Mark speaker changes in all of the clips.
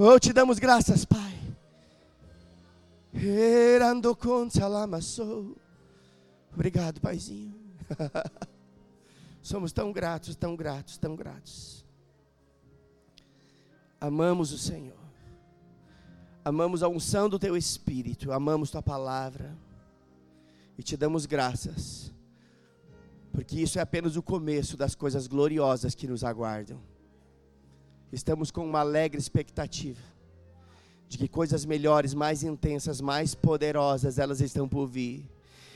Speaker 1: Oh, te damos graças, Pai. Obrigado, Paizinho. Somos tão gratos, tão gratos, tão gratos. Amamos o Senhor. Amamos a unção do teu espírito, amamos tua palavra. E te damos graças. Porque isso é apenas o começo das coisas gloriosas que nos aguardam. Estamos com uma alegre expectativa de que coisas melhores, mais intensas, mais poderosas, elas estão por vir.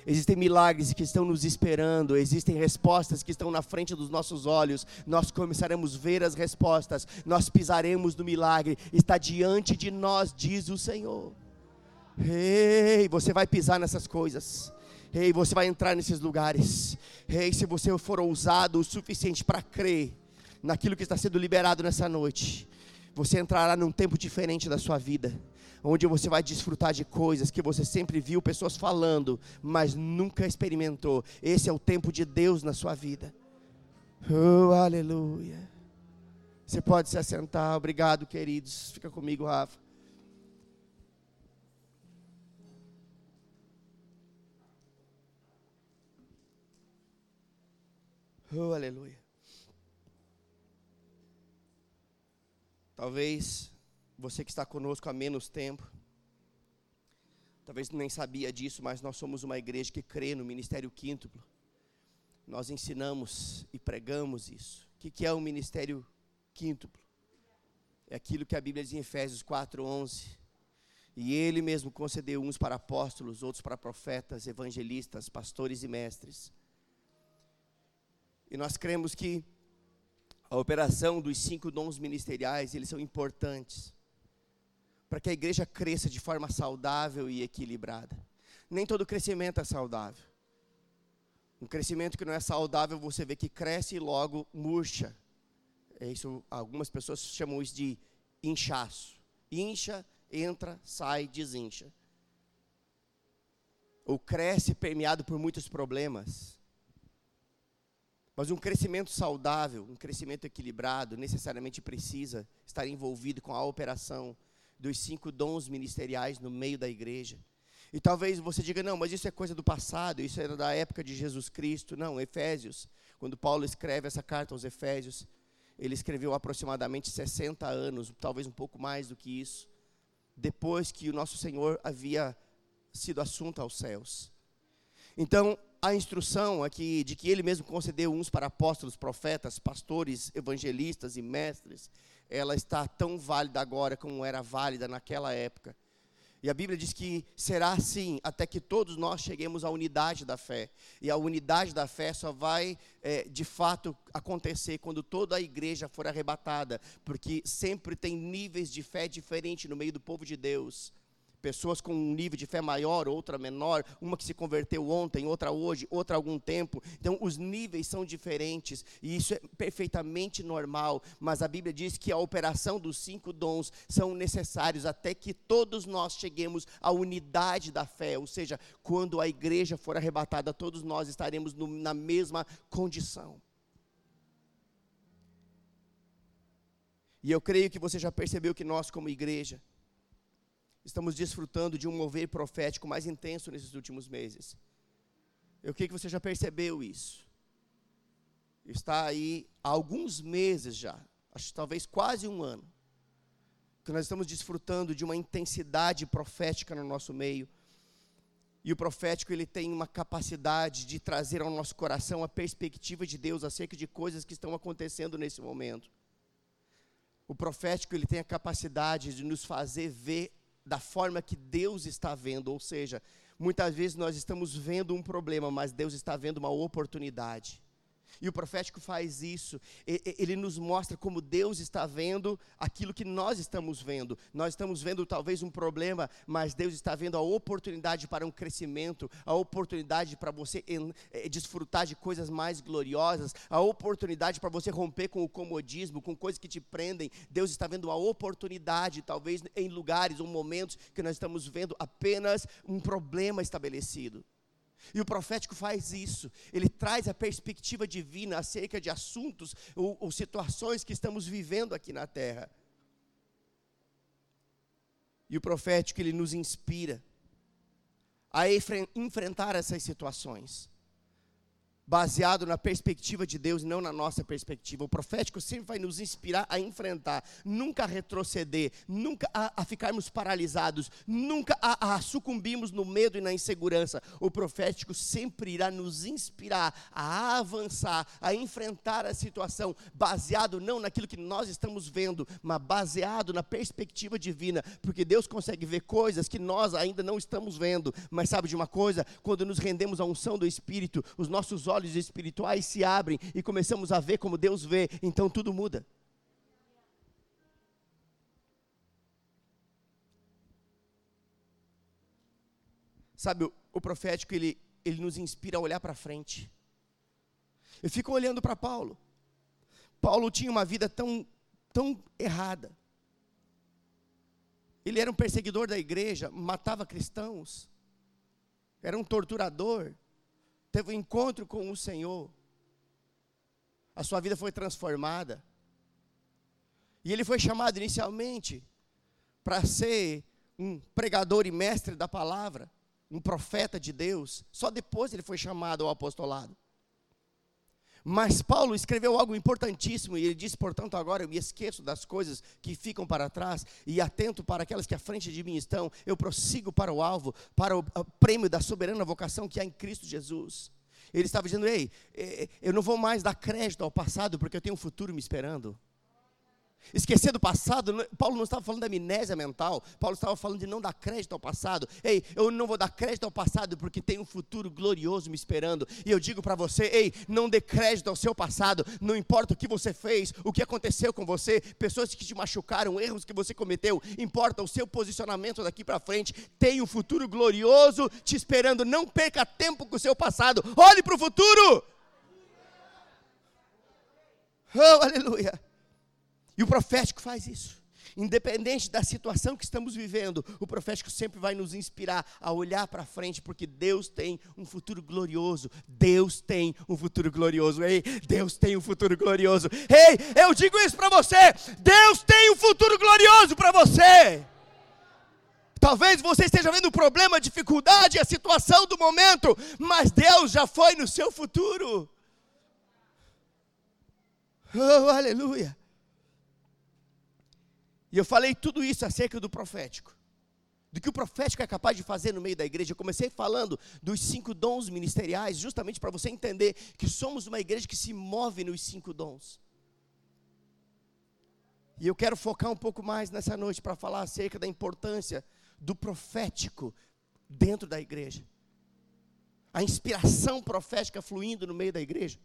Speaker 1: Existem milagres que estão nos esperando, existem respostas que estão na frente dos nossos olhos. Nós começaremos a ver as respostas, nós pisaremos no milagre, está diante de nós, diz o Senhor. Ei, você vai pisar nessas coisas. Ei, você vai entrar nesses lugares. Ei, se você for ousado o suficiente para crer naquilo que está sendo liberado nessa noite, você entrará num tempo diferente da sua vida, onde você vai desfrutar de coisas que você sempre viu pessoas falando, mas nunca experimentou. Esse é o tempo de Deus na sua vida. Oh, aleluia. Você pode se assentar. Obrigado, queridos. Fica comigo, Rafa. Oh, aleluia. Talvez você que está conosco há menos tempo, talvez nem sabia disso, mas nós somos uma igreja que crê no ministério quíntuplo. Nós ensinamos e pregamos isso. O que é o ministério quíntuplo? É aquilo que a Bíblia diz em Efésios 4:11. E ele mesmo concedeu uns para apóstolos, outros para profetas, evangelistas, pastores e mestres e nós cremos que a operação dos cinco dons ministeriais, eles são importantes para que a igreja cresça de forma saudável e equilibrada. Nem todo crescimento é saudável. Um crescimento que não é saudável, você vê que cresce e logo murcha. É isso, algumas pessoas chamam isso de inchaço. Incha, entra, sai, desincha. Ou cresce permeado por muitos problemas. Mas um crescimento saudável, um crescimento equilibrado, necessariamente precisa estar envolvido com a operação dos cinco dons ministeriais no meio da igreja. E talvez você diga, não, mas isso é coisa do passado, isso era da época de Jesus Cristo. Não, Efésios, quando Paulo escreve essa carta aos Efésios, ele escreveu aproximadamente 60 anos, talvez um pouco mais do que isso, depois que o nosso Senhor havia sido assunto aos céus. Então, a instrução aqui de que ele mesmo concedeu uns para apóstolos, profetas, pastores, evangelistas e mestres, ela está tão válida agora como era válida naquela época. E a Bíblia diz que será assim até que todos nós cheguemos à unidade da fé. E a unidade da fé só vai, é, de fato, acontecer quando toda a igreja for arrebatada, porque sempre tem níveis de fé diferentes no meio do povo de Deus pessoas com um nível de fé maior, outra menor, uma que se converteu ontem, outra hoje, outra algum tempo. Então, os níveis são diferentes e isso é perfeitamente normal. Mas a Bíblia diz que a operação dos cinco dons são necessários até que todos nós cheguemos à unidade da fé, ou seja, quando a igreja for arrebatada, todos nós estaremos no, na mesma condição. E eu creio que você já percebeu que nós, como igreja, estamos desfrutando de um mover profético mais intenso nesses últimos meses. Eu creio que você já percebeu isso. Está aí há alguns meses já, acho talvez quase um ano, que nós estamos desfrutando de uma intensidade profética no nosso meio. E o profético ele tem uma capacidade de trazer ao nosso coração a perspectiva de Deus acerca de coisas que estão acontecendo nesse momento. O profético ele tem a capacidade de nos fazer ver da forma que Deus está vendo, ou seja, muitas vezes nós estamos vendo um problema, mas Deus está vendo uma oportunidade. E o profético faz isso, ele nos mostra como Deus está vendo aquilo que nós estamos vendo. Nós estamos vendo talvez um problema, mas Deus está vendo a oportunidade para um crescimento, a oportunidade para você eh, desfrutar de coisas mais gloriosas, a oportunidade para você romper com o comodismo, com coisas que te prendem. Deus está vendo uma oportunidade, talvez em lugares ou momentos que nós estamos vendo apenas um problema estabelecido. E o profético faz isso, ele traz a perspectiva divina acerca de assuntos ou, ou situações que estamos vivendo aqui na terra. E o profético, ele nos inspira a enfrentar essas situações baseado na perspectiva de Deus não na nossa perspectiva. O profético sempre vai nos inspirar a enfrentar, nunca a retroceder, nunca a, a ficarmos paralisados, nunca a, a sucumbirmos no medo e na insegurança. O profético sempre irá nos inspirar a avançar, a enfrentar a situação, baseado não naquilo que nós estamos vendo, mas baseado na perspectiva divina, porque Deus consegue ver coisas que nós ainda não estamos vendo. Mas sabe de uma coisa? Quando nos rendemos à unção do Espírito, os nossos olhos olhos espirituais se abrem e começamos a ver como Deus vê, então tudo muda. Sabe, o, o profético, ele, ele nos inspira a olhar para frente. Eu fico olhando para Paulo. Paulo tinha uma vida tão, tão errada. Ele era um perseguidor da igreja, matava cristãos, era um torturador, teve um encontro com o Senhor, a sua vida foi transformada. E ele foi chamado inicialmente para ser um pregador e mestre da palavra, um profeta de Deus. Só depois ele foi chamado ao apostolado. Mas Paulo escreveu algo importantíssimo e ele disse: portanto, agora eu me esqueço das coisas que ficam para trás e atento para aquelas que à frente de mim estão. Eu prossigo para o alvo, para o prêmio da soberana vocação que há em Cristo Jesus. Ele estava dizendo: Ei, eh, eu não vou mais dar crédito ao passado porque eu tenho um futuro me esperando. Esquecer do passado, Paulo não estava falando da amnésia mental, Paulo estava falando de não dar crédito ao passado. Ei, eu não vou dar crédito ao passado porque tem um futuro glorioso me esperando. E eu digo para você: ei, não dê crédito ao seu passado, não importa o que você fez, o que aconteceu com você, pessoas que te machucaram, erros que você cometeu, importa o seu posicionamento daqui para frente. Tem um futuro glorioso te esperando. Não perca tempo com o seu passado, olhe para o futuro. Oh, aleluia. E o profético faz isso. Independente da situação que estamos vivendo, o profético sempre vai nos inspirar a olhar para frente, porque Deus tem um futuro glorioso. Deus tem um futuro glorioso. Ei, Deus tem um futuro glorioso. Ei, eu digo isso para você. Deus tem um futuro glorioso para você. Talvez você esteja vendo o problema, a dificuldade, a situação do momento, mas Deus já foi no seu futuro. Oh, aleluia. E eu falei tudo isso acerca do profético. Do que o profético é capaz de fazer no meio da igreja. Eu comecei falando dos cinco dons ministeriais, justamente para você entender que somos uma igreja que se move nos cinco dons. E eu quero focar um pouco mais nessa noite para falar acerca da importância do profético dentro da igreja. A inspiração profética fluindo no meio da igreja.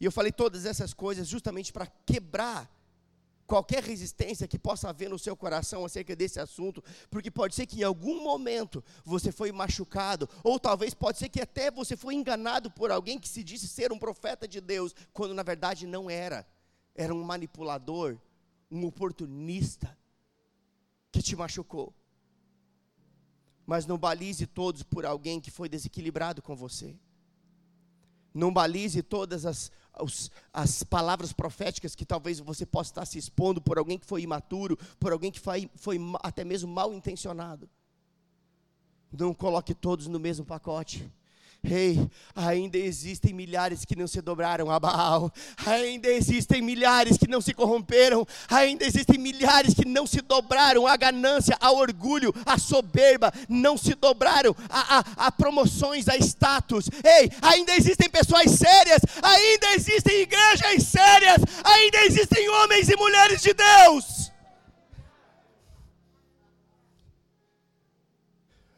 Speaker 1: E eu falei todas essas coisas justamente para quebrar qualquer resistência que possa haver no seu coração acerca desse assunto, porque pode ser que em algum momento você foi machucado, ou talvez pode ser que até você foi enganado por alguém que se disse ser um profeta de Deus, quando na verdade não era. Era um manipulador, um oportunista que te machucou. Mas não balize todos por alguém que foi desequilibrado com você. Não balize todas as, os, as palavras proféticas que talvez você possa estar se expondo por alguém que foi imaturo, por alguém que foi, foi até mesmo mal intencionado. Não coloque todos no mesmo pacote. Ei, ainda existem milhares que não se dobraram a Baal, ainda existem milhares que não se corromperam, ainda existem milhares que não se dobraram à ganância, ao orgulho, à soberba, não se dobraram a, a, a promoções, a status. Ei, ainda existem pessoas sérias, ainda existem igrejas sérias, ainda existem homens e mulheres de Deus.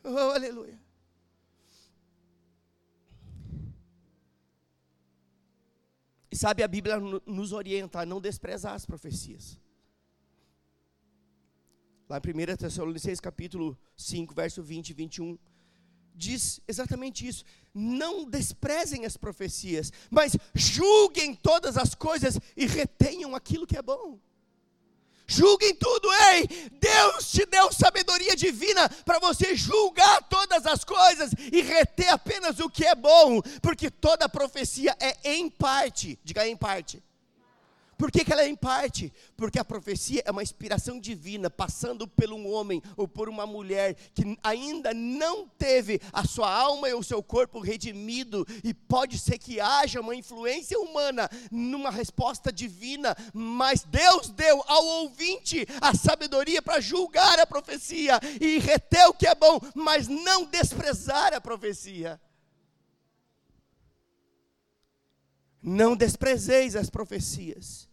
Speaker 1: Oh, aleluia. Sabe, a Bíblia nos orienta a não desprezar as profecias. Lá em 1 Tessalonicenses capítulo 5, verso 20 e 21, diz exatamente isso. Não desprezem as profecias, mas julguem todas as coisas e retenham aquilo que é bom. Julguem tudo, ei! Deus te deu sabedoria divina para você julgar todas as coisas e reter apenas o que é bom, porque toda profecia é em parte, diga em parte. Por que, que ela é em parte? Porque a profecia é uma inspiração divina, passando por um homem ou por uma mulher que ainda não teve a sua alma e o seu corpo redimido, e pode ser que haja uma influência humana numa resposta divina, mas Deus deu ao ouvinte a sabedoria para julgar a profecia e reter o que é bom, mas não desprezar a profecia. Não desprezeis as profecias.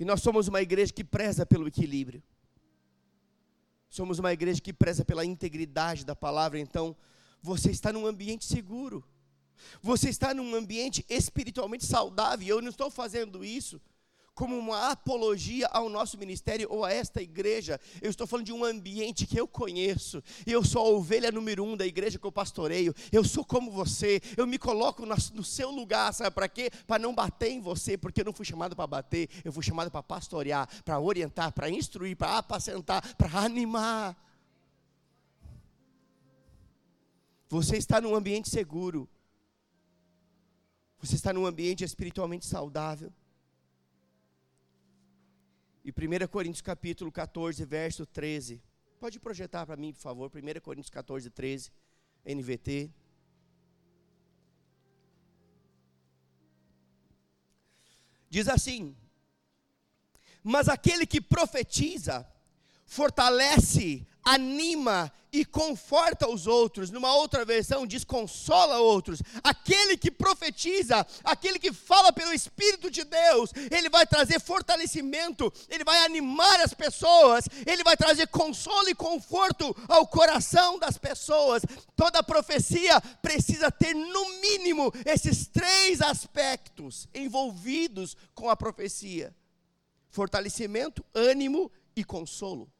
Speaker 1: E nós somos uma igreja que preza pelo equilíbrio. Somos uma igreja que preza pela integridade da palavra. Então, você está num ambiente seguro. Você está num ambiente espiritualmente saudável. Eu não estou fazendo isso como uma apologia ao nosso ministério ou a esta igreja. Eu estou falando de um ambiente que eu conheço. Eu sou a ovelha número um da igreja que eu pastoreio. Eu sou como você. Eu me coloco no seu lugar, sabe para quê? Para não bater em você, porque eu não fui chamado para bater. Eu fui chamado para pastorear, para orientar, para instruir, para apacentar, para animar. Você está num ambiente seguro. Você está num ambiente espiritualmente saudável. E 1 Coríntios capítulo 14, verso 13. Pode projetar para mim, por favor, 1 Coríntios 14, 13, NVT. Diz assim: Mas aquele que profetiza, fortalece anima e conforta os outros. Numa outra versão, diz consola outros. Aquele que profetiza, aquele que fala pelo Espírito de Deus, ele vai trazer fortalecimento, ele vai animar as pessoas, ele vai trazer consolo e conforto ao coração das pessoas. Toda profecia precisa ter, no mínimo, esses três aspectos envolvidos com a profecia: fortalecimento, ânimo e consolo.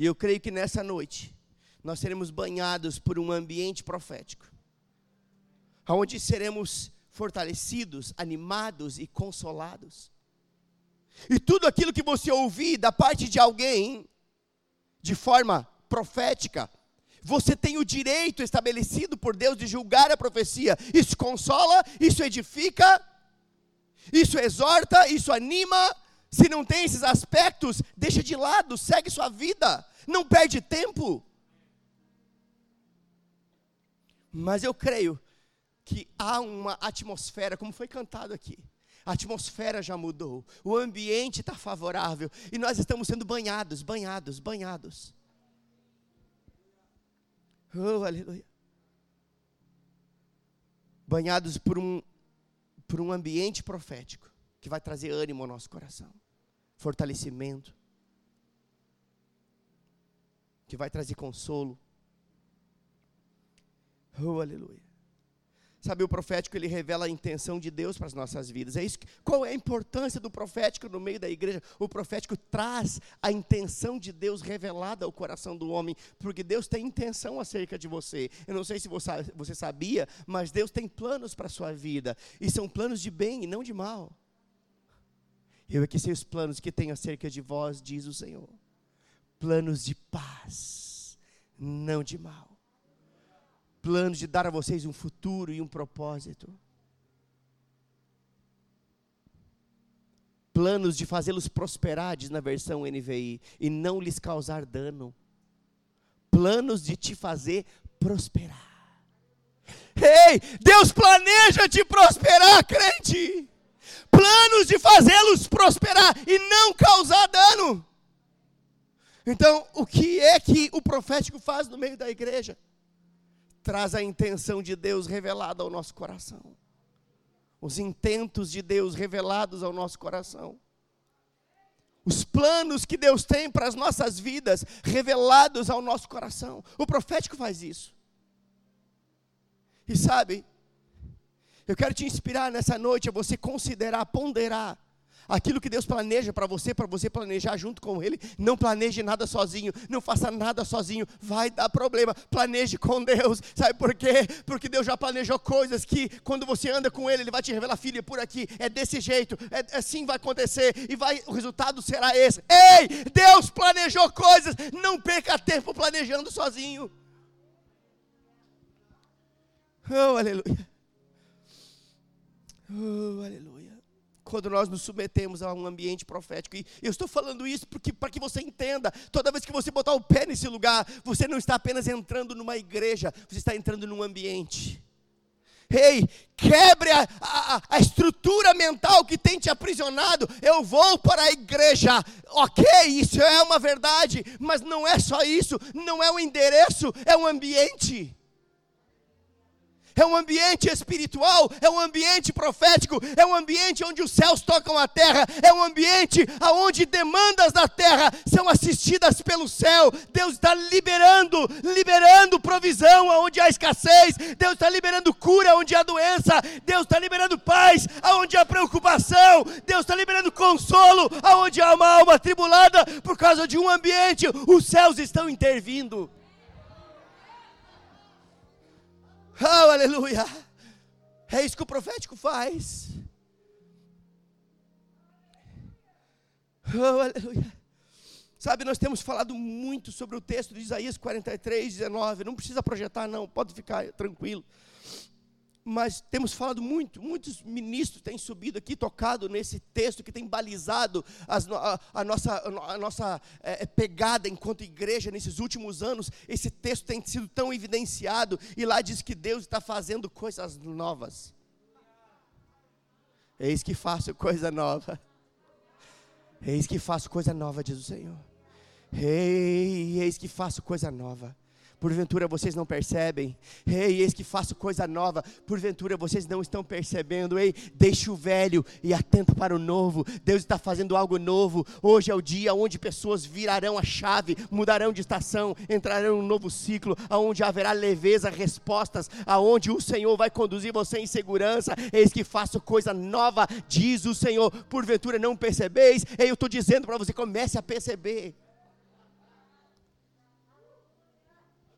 Speaker 1: E eu creio que nessa noite nós seremos banhados por um ambiente profético, onde seremos fortalecidos, animados e consolados. E tudo aquilo que você ouvir da parte de alguém, de forma profética, você tem o direito estabelecido por Deus de julgar a profecia. Isso consola, isso edifica, isso exorta, isso anima. Se não tem esses aspectos, deixa de lado, segue sua vida não perde tempo. Mas eu creio que há uma atmosfera, como foi cantado aqui. A atmosfera já mudou, o ambiente está favorável e nós estamos sendo banhados, banhados, banhados. Oh, aleluia. Banhados por um, por um ambiente profético que vai trazer ânimo ao nosso coração, fortalecimento, que vai trazer consolo. Oh, aleluia. Sabe, o profético ele revela a intenção de Deus para as nossas vidas. É isso. Que, qual é a importância do profético no meio da igreja? O profético traz a intenção de Deus revelada ao coração do homem, porque Deus tem intenção acerca de você. Eu não sei se você sabia, mas Deus tem planos para a sua vida, e são planos de bem e não de mal. Eu é que sei os planos que tenho acerca de vós, diz o Senhor planos de paz, não de mal. Planos de dar a vocês um futuro e um propósito. Planos de fazê-los prosperar, diz na versão NVI, e não lhes causar dano. Planos de te fazer prosperar. Ei, Deus planeja te prosperar, crente. Planos de fazê-los prosperar e não causar dano. Então, o que é que o profético faz no meio da igreja? Traz a intenção de Deus revelada ao nosso coração. Os intentos de Deus revelados ao nosso coração. Os planos que Deus tem para as nossas vidas revelados ao nosso coração. O profético faz isso. E sabe, eu quero te inspirar nessa noite a você considerar, ponderar Aquilo que Deus planeja para você, para você planejar junto com Ele. Não planeje nada sozinho, não faça nada sozinho, vai dar problema. Planeje com Deus. Sabe por quê? Porque Deus já planejou coisas que quando você anda com Ele, Ele vai te revelar, filha, por aqui, é desse jeito, é assim vai acontecer, e vai, o resultado será esse. Ei, Deus planejou coisas, não perca tempo planejando sozinho. Oh, aleluia. Oh, aleluia. Quando nós nos submetemos a um ambiente profético, e eu estou falando isso porque para que você entenda, toda vez que você botar o pé nesse lugar, você não está apenas entrando numa igreja, você está entrando num ambiente. Ei, quebre a, a, a, estrutura mental que tem te aprisionado. Eu vou para a igreja. Ok, isso é uma verdade, mas não é só isso. Não é um endereço, é um ambiente é um ambiente espiritual, é um ambiente profético, é um ambiente onde os céus tocam a terra, é um ambiente onde demandas da terra são assistidas pelo céu. Deus está liberando, liberando provisão onde há escassez, Deus está liberando cura onde há doença, Deus está liberando paz onde há preocupação, Deus está liberando consolo onde há uma alma tribulada por causa de um ambiente, os céus estão intervindo. Oh, aleluia! É isso que o profético faz. Oh, aleluia! Sabe, nós temos falado muito sobre o texto de Isaías 43, 19. Não precisa projetar, não, pode ficar tranquilo mas temos falado muito, muitos ministros têm subido aqui, tocado nesse texto que tem balizado a, a, nossa, a nossa é, pegada enquanto igreja nesses últimos anos. Esse texto tem sido tão evidenciado, e lá diz que Deus está fazendo coisas novas. Eis que faço coisa nova. Eis que faço coisa nova, diz o Senhor. Ei, eis que faço coisa nova. Porventura vocês não percebem? Ei, eis que faço coisa nova. Porventura vocês não estão percebendo? Ei, deixe o velho e atento para o novo. Deus está fazendo algo novo. Hoje é o dia onde pessoas virarão a chave, mudarão de estação, entrarão em um novo ciclo, aonde haverá leveza, respostas, aonde o Senhor vai conduzir você em segurança. Eis que faço coisa nova, diz o Senhor. Porventura não percebeis? Ei, eu estou dizendo para você, comece a perceber.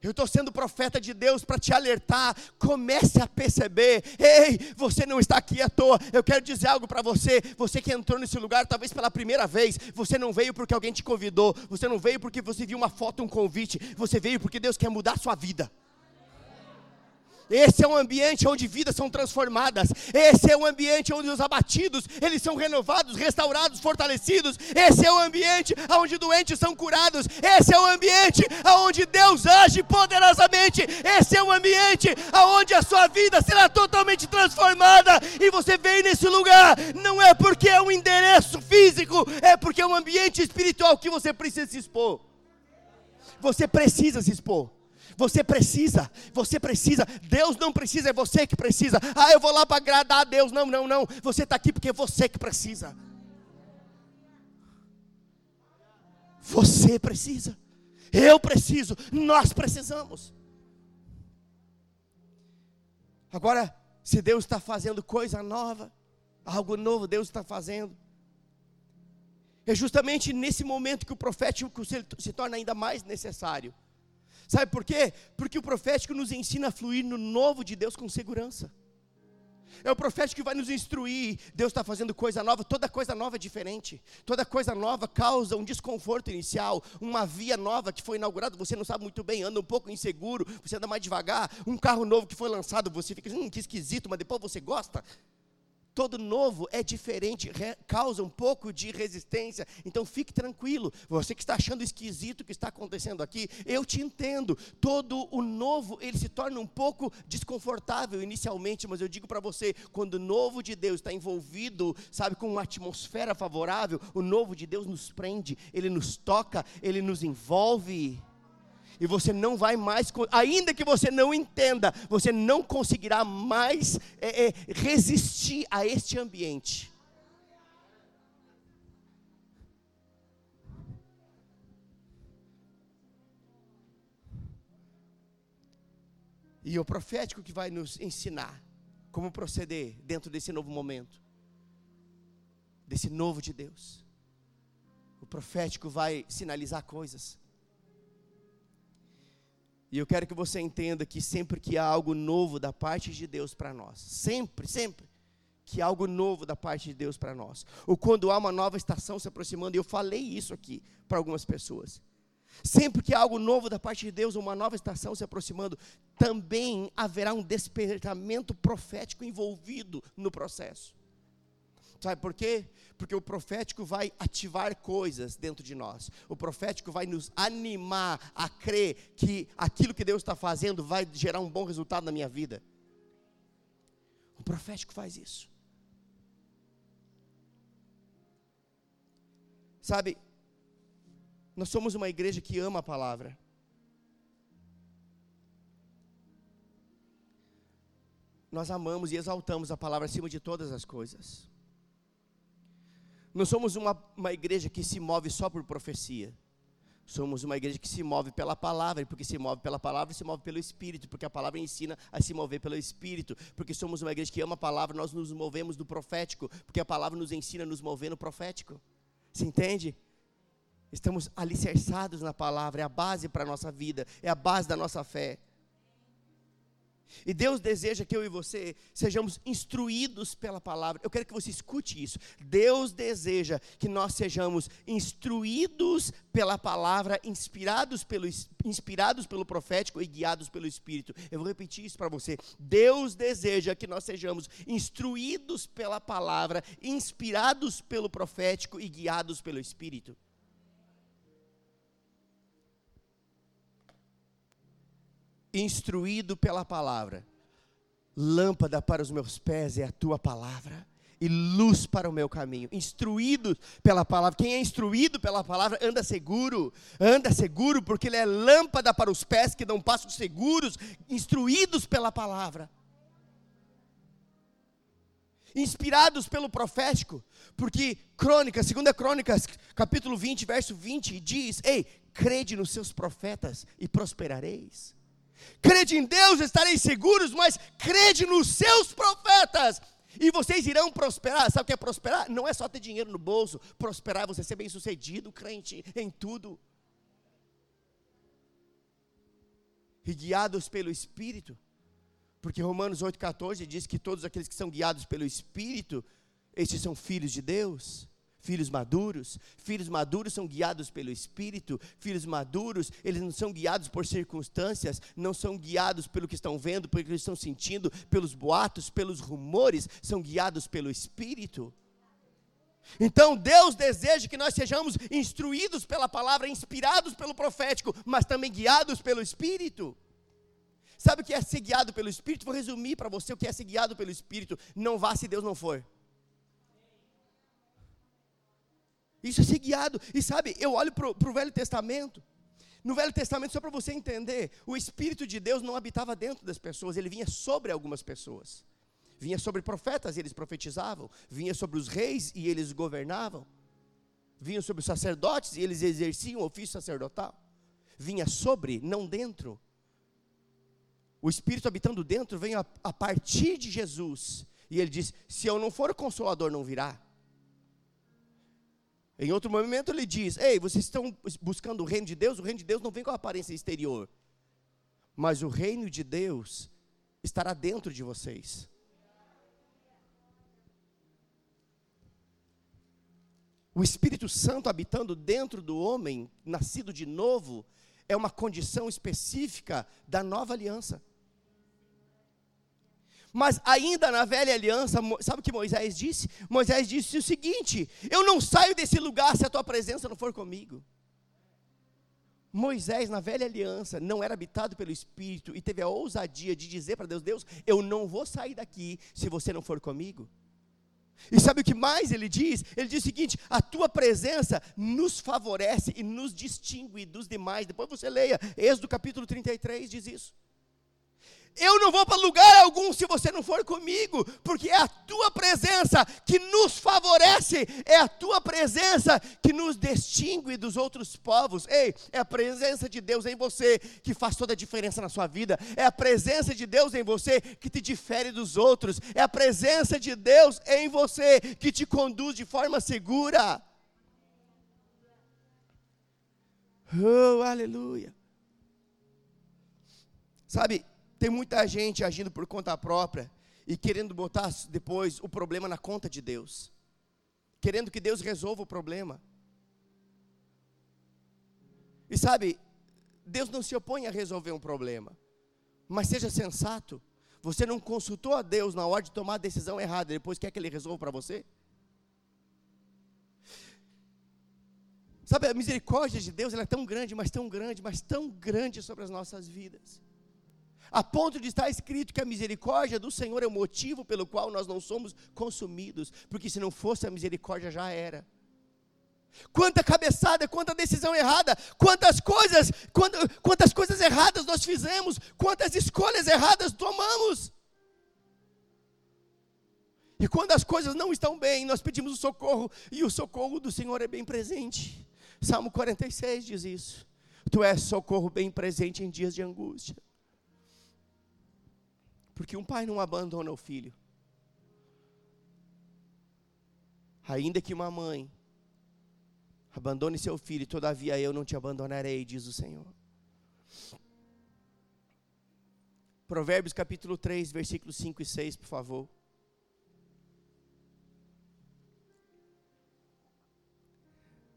Speaker 1: Eu estou sendo profeta de Deus para te alertar. Comece a perceber. Ei, você não está aqui à toa. Eu quero dizer algo para você. Você que entrou nesse lugar, talvez pela primeira vez. Você não veio porque alguém te convidou. Você não veio porque você viu uma foto, um convite. Você veio porque Deus quer mudar a sua vida. Esse é um ambiente onde vidas são transformadas. Esse é um ambiente onde os abatidos, eles são renovados, restaurados, fortalecidos. Esse é o ambiente onde doentes são curados. Esse é o ambiente onde Deus age poderosamente. Esse é o ambiente onde a sua vida será totalmente transformada. E você veio nesse lugar não é porque é um endereço físico, é porque é um ambiente espiritual que você precisa se expor. Você precisa se expor. Você precisa, você precisa. Deus não precisa, é você que precisa. Ah, eu vou lá para agradar a Deus. Não, não, não. Você está aqui porque é você que precisa. Você precisa. Eu preciso. Nós precisamos. Agora, se Deus está fazendo coisa nova, algo novo Deus está fazendo. É justamente nesse momento que o profético se, torna ainda mais necessário. Sabe por quê? Porque o profético nos ensina a fluir no novo de Deus com segurança. É o profético que vai nos instruir. Deus está fazendo coisa nova, toda coisa nova é diferente. Toda coisa nova causa um desconforto inicial. Uma via nova que foi inaugurada, você não sabe muito bem, anda um pouco inseguro, você anda mais devagar. Um carro novo que foi lançado, você fica, hum, que esquisito, mas depois você gosta todo novo é diferente, causa um pouco de resistência. Então fique tranquilo. Você que está achando esquisito o que está acontecendo aqui, eu te entendo. Todo o novo, ele se torna um pouco desconfortável inicialmente, mas eu digo para você, quando o novo de Deus está envolvido, sabe, com uma atmosfera favorável, o novo de Deus nos prende, ele nos toca, ele nos envolve e você não vai mais, ainda que você não entenda, você não conseguirá mais é, é, resistir a este ambiente. E o profético que vai nos ensinar como proceder dentro desse novo momento, desse novo de Deus. O profético vai sinalizar coisas. E eu quero que você entenda que sempre que há algo novo da parte de Deus para nós, sempre, sempre que há algo novo da parte de Deus para nós, ou quando há uma nova estação se aproximando, e eu falei isso aqui para algumas pessoas. Sempre que há algo novo da parte de Deus, uma nova estação se aproximando, também haverá um despertamento profético envolvido no processo. Sabe por quê? Porque o profético vai ativar coisas dentro de nós. O profético vai nos animar a crer que aquilo que Deus está fazendo vai gerar um bom resultado na minha vida. O profético faz isso. Sabe, nós somos uma igreja que ama a palavra. Nós amamos e exaltamos a palavra acima de todas as coisas. Não somos uma, uma igreja que se move só por profecia. Somos uma igreja que se move pela palavra, e porque se move pela palavra, se move pelo Espírito, porque a palavra ensina a se mover pelo Espírito, porque somos uma igreja que ama a palavra, nós nos movemos do profético, porque a palavra nos ensina a nos mover no profético. Se entende? Estamos alicerçados na palavra, é a base para a nossa vida, é a base da nossa fé. E Deus deseja que eu e você sejamos instruídos pela palavra. Eu quero que você escute isso. Deus deseja que nós sejamos instruídos pela palavra, inspirados pelo, inspirados pelo profético e guiados pelo Espírito. Eu vou repetir isso para você. Deus deseja que nós sejamos instruídos pela palavra, inspirados pelo profético e guiados pelo Espírito. Instruído pela palavra. Lâmpada para os meus pés é a tua palavra e luz para o meu caminho. Instruído pela palavra. Quem é instruído pela palavra anda seguro. Anda seguro porque ele é lâmpada para os pés que dão passos seguros, instruídos pela palavra. Inspirados pelo profético, porque Crônicas, segunda Crônicas, capítulo 20, verso 20, diz: Ei, crede nos seus profetas e prosperareis. Crede em Deus, estareis seguros, mas crede nos seus profetas. E vocês irão prosperar. Sabe o que é prosperar? Não é só ter dinheiro no bolso. Prosperar é você ser bem sucedido, crente, em tudo. E guiados pelo Espírito. Porque Romanos 8,14 diz que todos aqueles que são guiados pelo Espírito, estes são filhos de Deus filhos maduros. Filhos maduros são guiados pelo Espírito. Filhos maduros, eles não são guiados por circunstâncias, não são guiados pelo que estão vendo, pelo que estão sentindo, pelos boatos, pelos rumores, são guiados pelo Espírito. Então Deus deseja que nós sejamos instruídos pela palavra, inspirados pelo profético, mas também guiados pelo Espírito. Sabe o que é ser guiado pelo Espírito? Vou resumir para você o que é ser guiado pelo Espírito. Não vá se Deus não for. Isso é ser guiado. E sabe, eu olho para o Velho Testamento. No Velho Testamento, só para você entender, o Espírito de Deus não habitava dentro das pessoas, ele vinha sobre algumas pessoas. Vinha sobre profetas e eles profetizavam. Vinha sobre os reis e eles governavam. Vinha sobre os sacerdotes e eles exerciam o ofício sacerdotal. Vinha sobre, não dentro. O Espírito habitando dentro vem a, a partir de Jesus. E ele diz: Se eu não for o consolador, não virá. Em outro momento ele diz: Ei, vocês estão buscando o reino de Deus? O reino de Deus não vem com a aparência exterior, mas o reino de Deus estará dentro de vocês. O Espírito Santo habitando dentro do homem, nascido de novo, é uma condição específica da nova aliança. Mas ainda na velha aliança, sabe o que Moisés disse? Moisés disse o seguinte: Eu não saio desse lugar se a tua presença não for comigo. Moisés, na velha aliança, não era habitado pelo Espírito e teve a ousadia de dizer para Deus: Deus, eu não vou sair daqui se você não for comigo. E sabe o que mais ele diz? Ele diz o seguinte: a tua presença nos favorece e nos distingue dos demais. Depois você leia, Êxodo capítulo 33 diz isso. Eu não vou para lugar algum se você não for comigo, porque é a tua presença que nos favorece, é a tua presença que nos distingue dos outros povos. Ei, é a presença de Deus em você que faz toda a diferença na sua vida, é a presença de Deus em você que te difere dos outros, é a presença de Deus em você que te conduz de forma segura. Oh, aleluia. Sabe, tem muita gente agindo por conta própria e querendo botar depois o problema na conta de Deus, querendo que Deus resolva o problema. E sabe, Deus não se opõe a resolver um problema, mas seja sensato. Você não consultou a Deus na hora de tomar a decisão errada, depois quer que Ele resolva para você? Sabe, a misericórdia de Deus ela é tão grande, mas tão grande, mas tão grande sobre as nossas vidas. A ponto de estar escrito que a misericórdia do Senhor é o motivo pelo qual nós não somos consumidos, porque se não fosse a misericórdia já era. Quanta cabeçada, quanta decisão errada, quantas coisas, quantas, coisas erradas nós fizemos, quantas escolhas erradas tomamos. E quando as coisas não estão bem, nós pedimos o socorro, e o socorro do Senhor é bem presente. Salmo 46 diz isso. Tu és socorro bem presente em dias de angústia. Porque um pai não abandona o filho. Ainda que uma mãe Abandone seu filho, todavia eu não te abandonarei, diz o Senhor. Provérbios capítulo 3, versículos 5 e 6, por favor.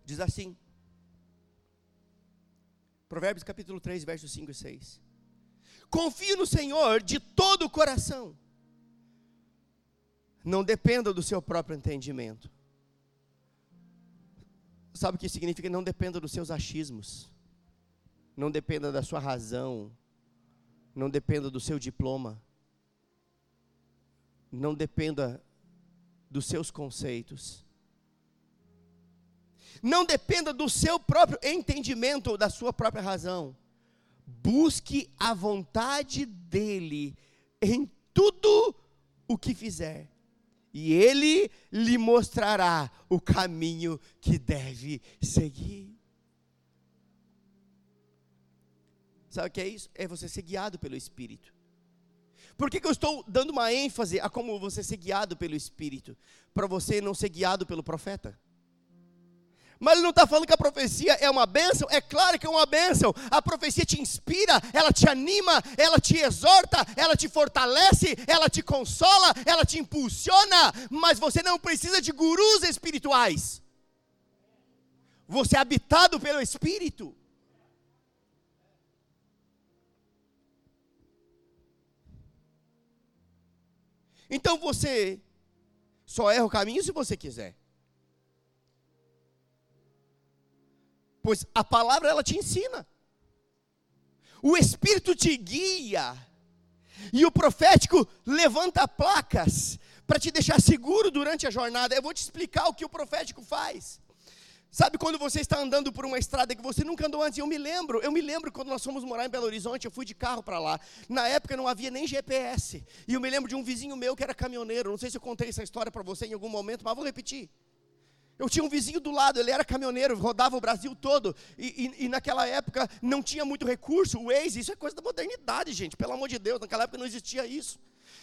Speaker 1: Diz assim. Provérbios capítulo 3, versos 5 e 6. Confie no Senhor de todo o coração. Não dependa do seu próprio entendimento. Sabe o que significa? Não dependa dos seus achismos, não dependa da sua razão, não dependa do seu diploma, não dependa dos seus conceitos, não dependa do seu próprio entendimento ou da sua própria razão. Busque a vontade dEle em tudo o que fizer e ele lhe mostrará o caminho que deve seguir. Sabe o que é isso? É você ser guiado pelo Espírito. Por que, que eu estou dando uma ênfase a como você ser guiado pelo Espírito? Para você não ser guiado pelo profeta. Mas ele não está falando que a profecia é uma bênção? É claro que é uma bênção. A profecia te inspira, ela te anima, ela te exorta, ela te fortalece, ela te consola, ela te impulsiona. Mas você não precisa de gurus espirituais. Você é habitado pelo Espírito. Então você só erra o caminho se você quiser. Pois a palavra ela te ensina. O Espírito te guia. E o profético levanta placas para te deixar seguro durante a jornada. Eu vou te explicar o que o profético faz. Sabe quando você está andando por uma estrada que você nunca andou antes? Eu me lembro, eu me lembro quando nós fomos morar em Belo Horizonte, eu fui de carro para lá. Na época não havia nem GPS. E eu me lembro de um vizinho meu que era caminhoneiro. Não sei se eu contei essa história para você em algum momento, mas vou repetir. Eu tinha um vizinho do lado, ele era caminhoneiro, rodava o Brasil todo. E, e, e, naquela época não tinha muito recurso. O Waze, isso é coisa da modernidade, gente. Pelo amor de Deus, naquela época não existia isso.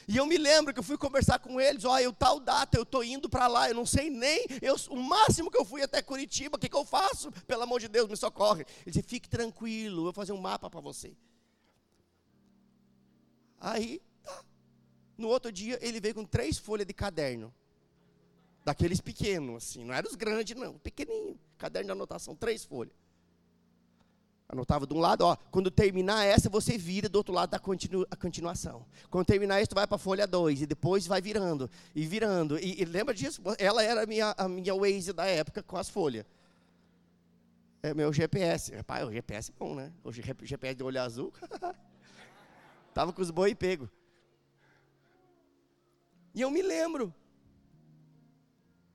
Speaker 1: E eu me lembro que eu fui conversar com eles, ó, eu tal data, eu estou indo para lá, eu não sei nem, eu, o máximo que eu fui até Curitiba, o que, que eu faço? Pelo amor de Deus, me socorre. Ele disse, fique tranquilo, eu vou fazer um mapa para você. Aí, tá. No outro dia, ele veio com três folhas de caderno. Daqueles pequenos, assim, não eram os grandes, não, pequenininho. Caderno de anotação, três folhas. Anotava de um lado, ó, quando terminar essa, você vira do outro lado da continu, a continuação. Quando terminar isso, vai para a folha 2, e depois vai virando, e virando. E, e, lembra disso? Ela era a minha, a minha Waze da época com as folhas. É meu GPS. Rapaz, o GPS é bom, né? O GPS de olho azul. Tava com os boi pego. E eu me lembro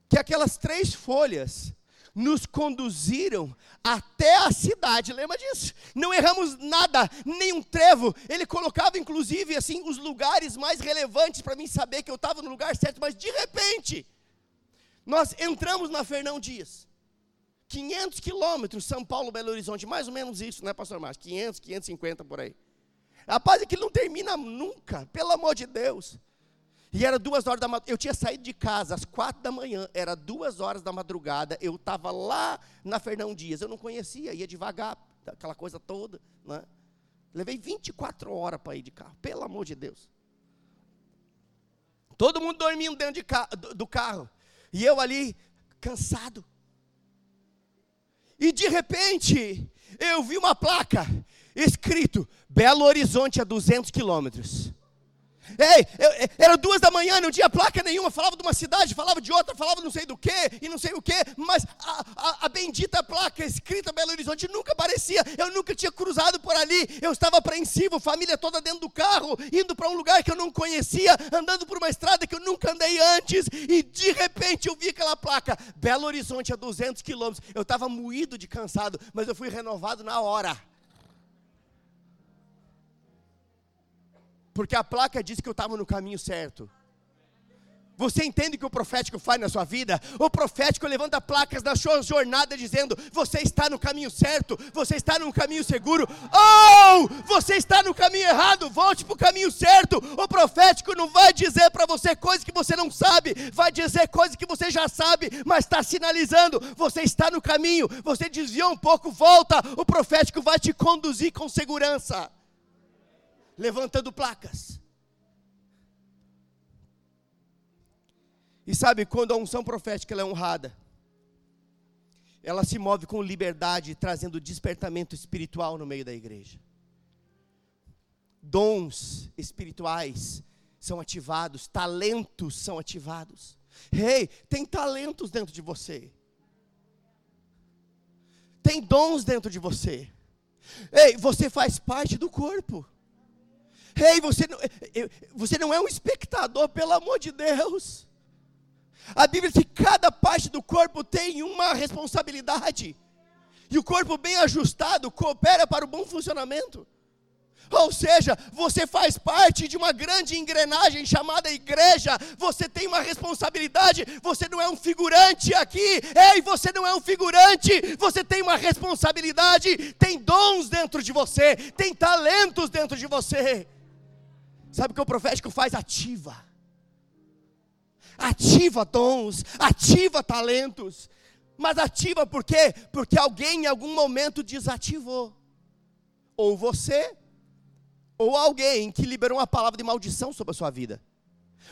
Speaker 1: que aquelas três folhas nos conduziram até a cidade. Lembra disso? Não erramos nada, nem um trevo. Ele colocava inclusive assim os lugares mais relevantes para mim saber que eu estava no lugar certo, mas de repente nós entramos na Fernão Dias. 500 quilômetros, São Paulo, Belo Horizonte, mais ou menos isso, né, pastor Márcio? 500, 550 por aí. Rapaz, aquilo não termina nunca, pelo amor de Deus. E era duas horas da madrugada. Eu tinha saído de casa às quatro da manhã, era duas horas da madrugada. Eu estava lá na Fernão Dias. Eu não conhecia, ia devagar, aquela coisa toda. Né? Levei 24 horas para ir de carro, pelo amor de Deus. Todo mundo dormindo dentro de ca do carro. E eu ali, cansado. E de repente, eu vi uma placa escrito Belo Horizonte a 200 quilômetros. Ei, eu, era duas da manhã, não tinha placa nenhuma, falava de uma cidade, falava de outra, falava não sei do que e não sei o que, mas a, a, a, bendita placa escrita Belo Horizonte nunca aparecia, eu nunca tinha cruzado por ali, eu estava apreensivo, família toda dentro do carro, indo para um lugar que eu não conhecia, andando por uma estrada que eu nunca andei antes, e de repente eu vi aquela placa, Belo Horizonte a 200 quilômetros, eu estava moído de cansado, mas eu fui renovado na hora. Porque a placa disse que eu estava no caminho certo. Você entende o que o profético faz na sua vida? O profético levanta placas na sua jornada dizendo: você está no caminho certo, você está no caminho seguro, ou oh, você está no caminho errado, volte para o caminho certo. O profético não vai dizer para você coisas que você não sabe, vai dizer coisas que você já sabe, mas está sinalizando: você está no caminho, você desviou um pouco, volta. O profético vai te conduzir com segurança levantando placas. E sabe, quando a unção profética é honrada, ela se move com liberdade, trazendo despertamento espiritual no meio da igreja. Dons espirituais são ativados, talentos são ativados. Ei, hey, tem talentos dentro de você. Tem dons dentro de você. Ei, você faz parte do corpo. Ei, você não, você não é um espectador, pelo amor de Deus. A Bíblia diz que cada parte do corpo tem uma responsabilidade. E o corpo bem ajustado coopera para o bom funcionamento. Ou seja, você faz parte de uma grande engrenagem chamada igreja, você tem uma responsabilidade, você não é um figurante aqui, ei, você não é um figurante, você tem uma responsabilidade, tem dons dentro de você, tem talentos dentro de você. Sabe o que o profético faz? Ativa. Ativa dons, ativa talentos. Mas ativa por quê? Porque alguém em algum momento desativou. Ou você, ou alguém que liberou uma palavra de maldição sobre a sua vida.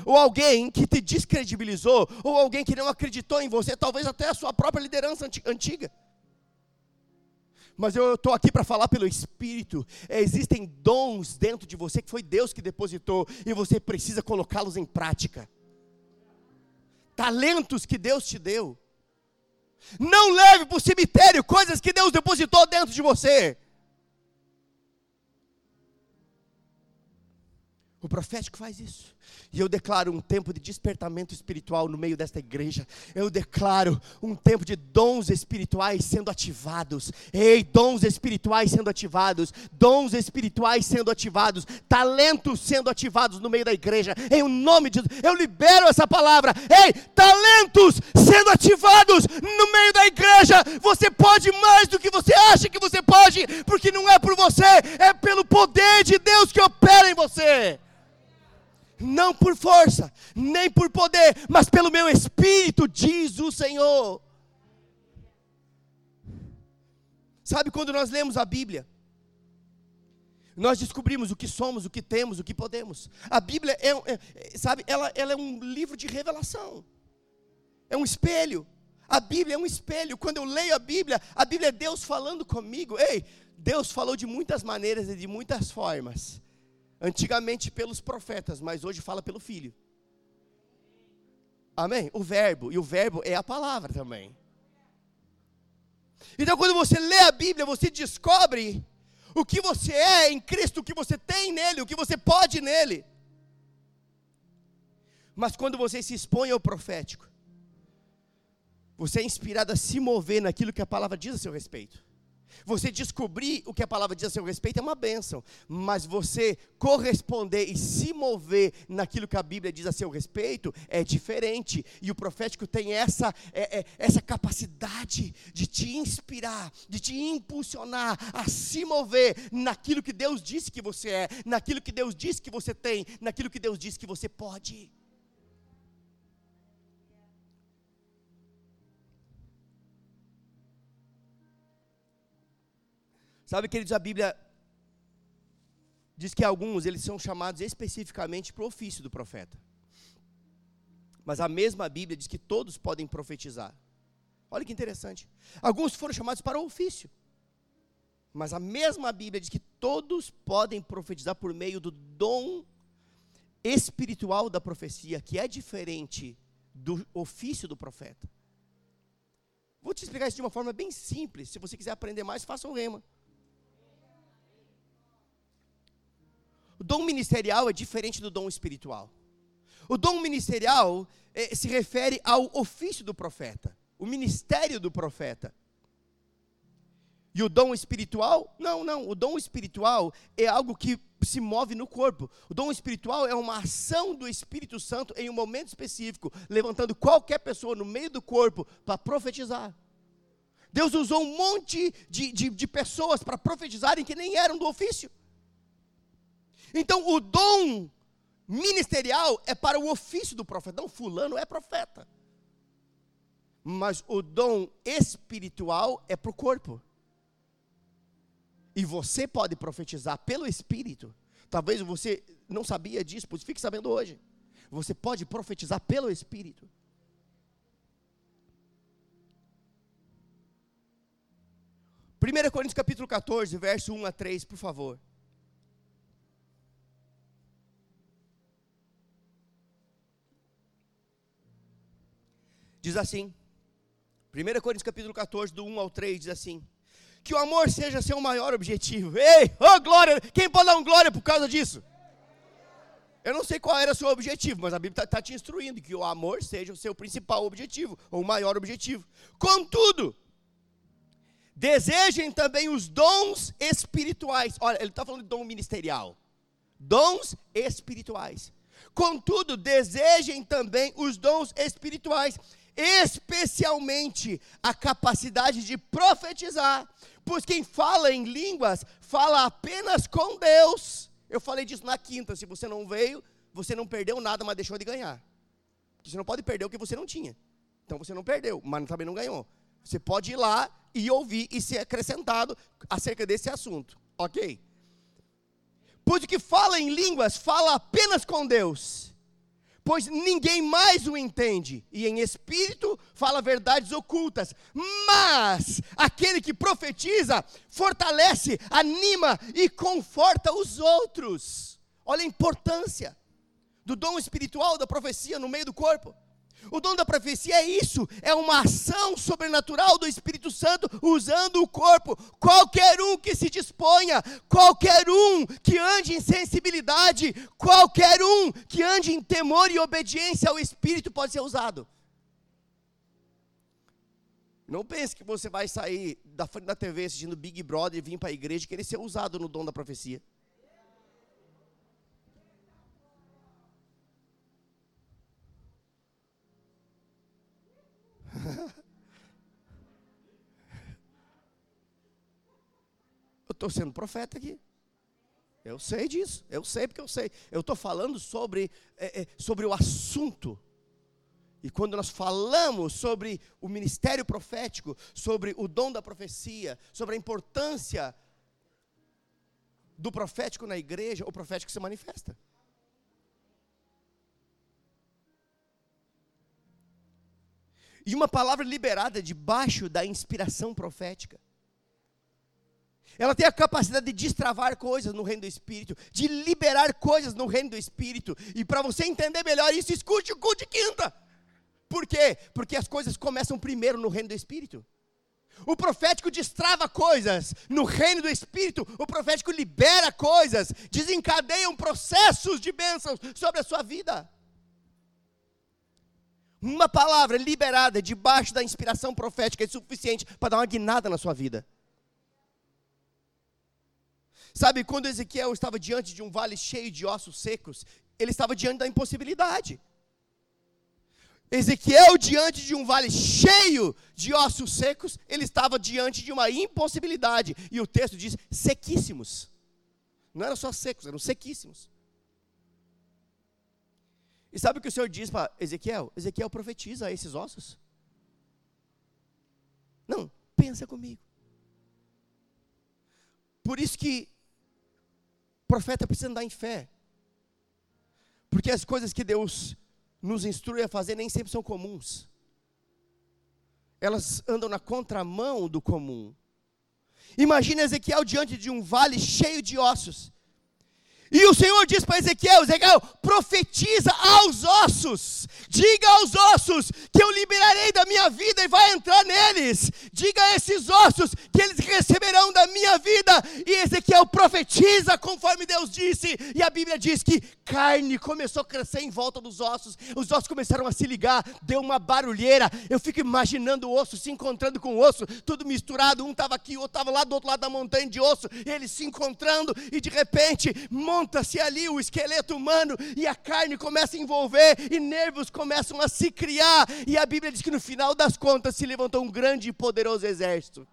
Speaker 1: Ou alguém que te descredibilizou, ou alguém que não acreditou em você, talvez até a sua própria liderança antiga mas eu estou aqui para falar pelo Espírito. É, existem dons dentro de você que foi Deus que depositou e você precisa colocá-los em prática. Talentos que Deus te deu. Não leve para o cemitério coisas que Deus depositou dentro de você. O profético faz isso. E eu declaro um tempo de despertamento espiritual no meio desta igreja. Eu declaro um tempo de dons espirituais sendo ativados. Ei, dons espirituais sendo ativados. Dons espirituais sendo ativados. Talentos sendo ativados no meio da igreja. Em nome de Jesus. Eu libero essa palavra. Ei, talentos sendo ativados no meio da igreja. Você pode mais do que você acha que você pode. Porque não é por você, é pelo poder de Deus que opera em você não por força, nem por poder, mas pelo meu espírito, diz o Senhor. Sabe quando nós lemos a Bíblia? Nós descobrimos o que somos, o que temos, o que podemos. A Bíblia é, é sabe, ela, ela é um livro de revelação. É um espelho. A Bíblia é um espelho. Quando eu leio a Bíblia, a Bíblia é Deus falando comigo. Ei, Deus falou de muitas maneiras e de muitas formas. Antigamente pelos profetas, mas hoje fala pelo Filho. Amém? O verbo, e o verbo é a palavra também. Então, quando você lê a Bíblia, você descobre o que você é em Cristo, o que você tem nele, o que você pode nele. Mas quando você se expõe ao profético, você é inspirado a se mover naquilo que a palavra diz a seu respeito. Você descobrir o que a palavra diz a seu respeito é uma bênção, mas você corresponder e se mover naquilo que a Bíblia diz a seu respeito é diferente. E o profético tem essa, é, é, essa capacidade de te inspirar, de te impulsionar a se mover naquilo que Deus disse que você é, naquilo que Deus disse que você tem, naquilo que Deus disse que você pode. Sabe, queridos, a Bíblia diz que alguns eles são chamados especificamente para o ofício do profeta. Mas a mesma Bíblia diz que todos podem profetizar. Olha que interessante. Alguns foram chamados para o ofício. Mas a mesma Bíblia diz que todos podem profetizar por meio do dom espiritual da profecia, que é diferente do ofício do profeta. Vou te explicar isso de uma forma bem simples. Se você quiser aprender mais, faça o rema. Dom ministerial é diferente do dom espiritual. O dom ministerial eh, se refere ao ofício do profeta, o ministério do profeta. E o dom espiritual? Não, não. O dom espiritual é algo que se move no corpo. O dom espiritual é uma ação do Espírito Santo em um momento específico, levantando qualquer pessoa no meio do corpo para profetizar. Deus usou um monte de, de, de pessoas para profetizarem que nem eram do ofício. Então, o dom ministerial é para o ofício do profeta. Não, fulano é profeta. Mas o dom espiritual é para o corpo. E você pode profetizar pelo Espírito. Talvez você não sabia disso, pois fique sabendo hoje. Você pode profetizar pelo Espírito. Primeira Coríntios capítulo 14, verso 1 a 3, por favor. Diz assim, 1 Coríntios capítulo 14, do 1 ao 3, diz assim: que o amor seja seu maior objetivo. Ei, oh glória! Quem pode dar um glória por causa disso? Eu não sei qual era o seu objetivo, mas a Bíblia está tá te instruindo que o amor seja o seu principal objetivo, ou o maior objetivo. Contudo, desejem também os dons espirituais. Olha, ele está falando de dom ministerial. Dons espirituais. Contudo, desejem também os dons espirituais, especialmente a capacidade de profetizar, pois quem fala em línguas fala apenas com Deus. Eu falei disso na quinta. Se você não veio, você não perdeu nada, mas deixou de ganhar. Você não pode perder o que você não tinha. Então você não perdeu, mas também não ganhou. Você pode ir lá e ouvir e ser acrescentado acerca desse assunto. Ok? Pois o que fala em línguas fala apenas com Deus pois ninguém mais o entende, e em espírito fala verdades ocultas. Mas aquele que profetiza fortalece, anima e conforta os outros. Olha a importância do dom espiritual da profecia no meio do corpo. O dom da profecia é isso, é uma ação sobrenatural do Espírito Santo usando o corpo. Qualquer um que se disponha, qualquer um que ande em sensibilidade, qualquer um que ande em temor e obediência ao Espírito pode ser usado. Não pense que você vai sair da frente da TV assistindo Big Brother e vir para a igreja e querer ser usado no dom da profecia. eu estou sendo profeta aqui. Eu sei disso, eu sei porque eu sei. Eu estou falando sobre, é, é, sobre o assunto. E quando nós falamos sobre o ministério profético, sobre o dom da profecia, sobre a importância do profético na igreja, o profético se manifesta. E uma palavra liberada debaixo da inspiração profética. Ela tem a capacidade de destravar coisas no reino do Espírito, de liberar coisas no reino do Espírito. E para você entender melhor isso, escute o culto de quinta. Por quê? Porque as coisas começam primeiro no reino do Espírito. O profético destrava coisas no reino do Espírito, o profético libera coisas, desencadeiam processos de bênçãos sobre a sua vida. Uma palavra liberada debaixo da inspiração profética é suficiente para dar uma guinada na sua vida. Sabe, quando Ezequiel estava diante de um vale cheio de ossos secos, ele estava diante da impossibilidade. Ezequiel, diante de um vale cheio de ossos secos, ele estava diante de uma impossibilidade. E o texto diz: sequíssimos. Não eram só secos, eram sequíssimos. E sabe o que o Senhor diz para Ezequiel? Ezequiel profetiza esses ossos. Não, pensa comigo. Por isso que profeta precisa andar em fé. Porque as coisas que Deus nos instrui a fazer nem sempre são comuns. Elas andam na contramão do comum. Imagina Ezequiel diante de um vale cheio de ossos. E o Senhor diz para Ezequiel: Ezequiel, profetiza aos ossos, diga aos ossos que eu liberarei da minha vida e vai entrar neles. Diga a esses ossos que eles receberão da minha vida. E Ezequiel profetiza conforme Deus disse. E a Bíblia diz que carne começou a crescer em volta dos ossos, os ossos começaram a se ligar, deu uma barulheira. Eu fico imaginando o osso se encontrando com o osso, tudo misturado. Um estava aqui, o outro estava lá do outro lado da montanha de osso, eles se encontrando, e de repente, monta-se ali o esqueleto humano e a carne começa a envolver e nervos começam a se criar. E a Bíblia diz que no final das contas se levantou um grande e poderoso exército.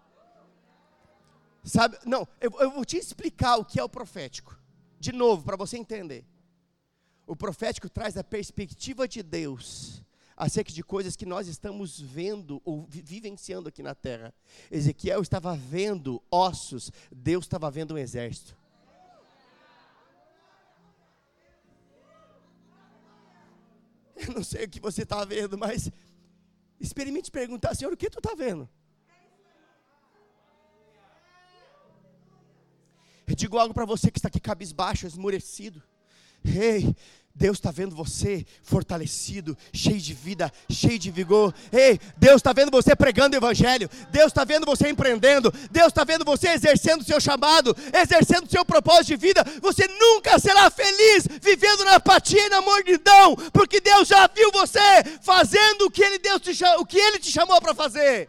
Speaker 1: Sabe? Não, eu, eu vou te explicar o que é o profético. De novo, para você entender. O profético traz a perspectiva de Deus acerca de coisas que nós estamos vendo ou vivenciando aqui na terra. Ezequiel estava vendo ossos, Deus estava vendo um exército. Eu não sei o que você está vendo, mas experimente perguntar, Senhor, o que tu está vendo? Eu digo algo para você que está aqui cabisbaixo, esmurecido. Ei, Deus está vendo você fortalecido, cheio de vida, cheio de vigor. Ei, Deus está vendo você pregando o Evangelho. Deus está vendo você empreendendo. Deus está vendo você exercendo o seu chamado, exercendo o seu propósito de vida. Você nunca será feliz vivendo na apatia e na mordidão, porque Deus já viu você fazendo o que Ele, Deus te, o que Ele te chamou para fazer.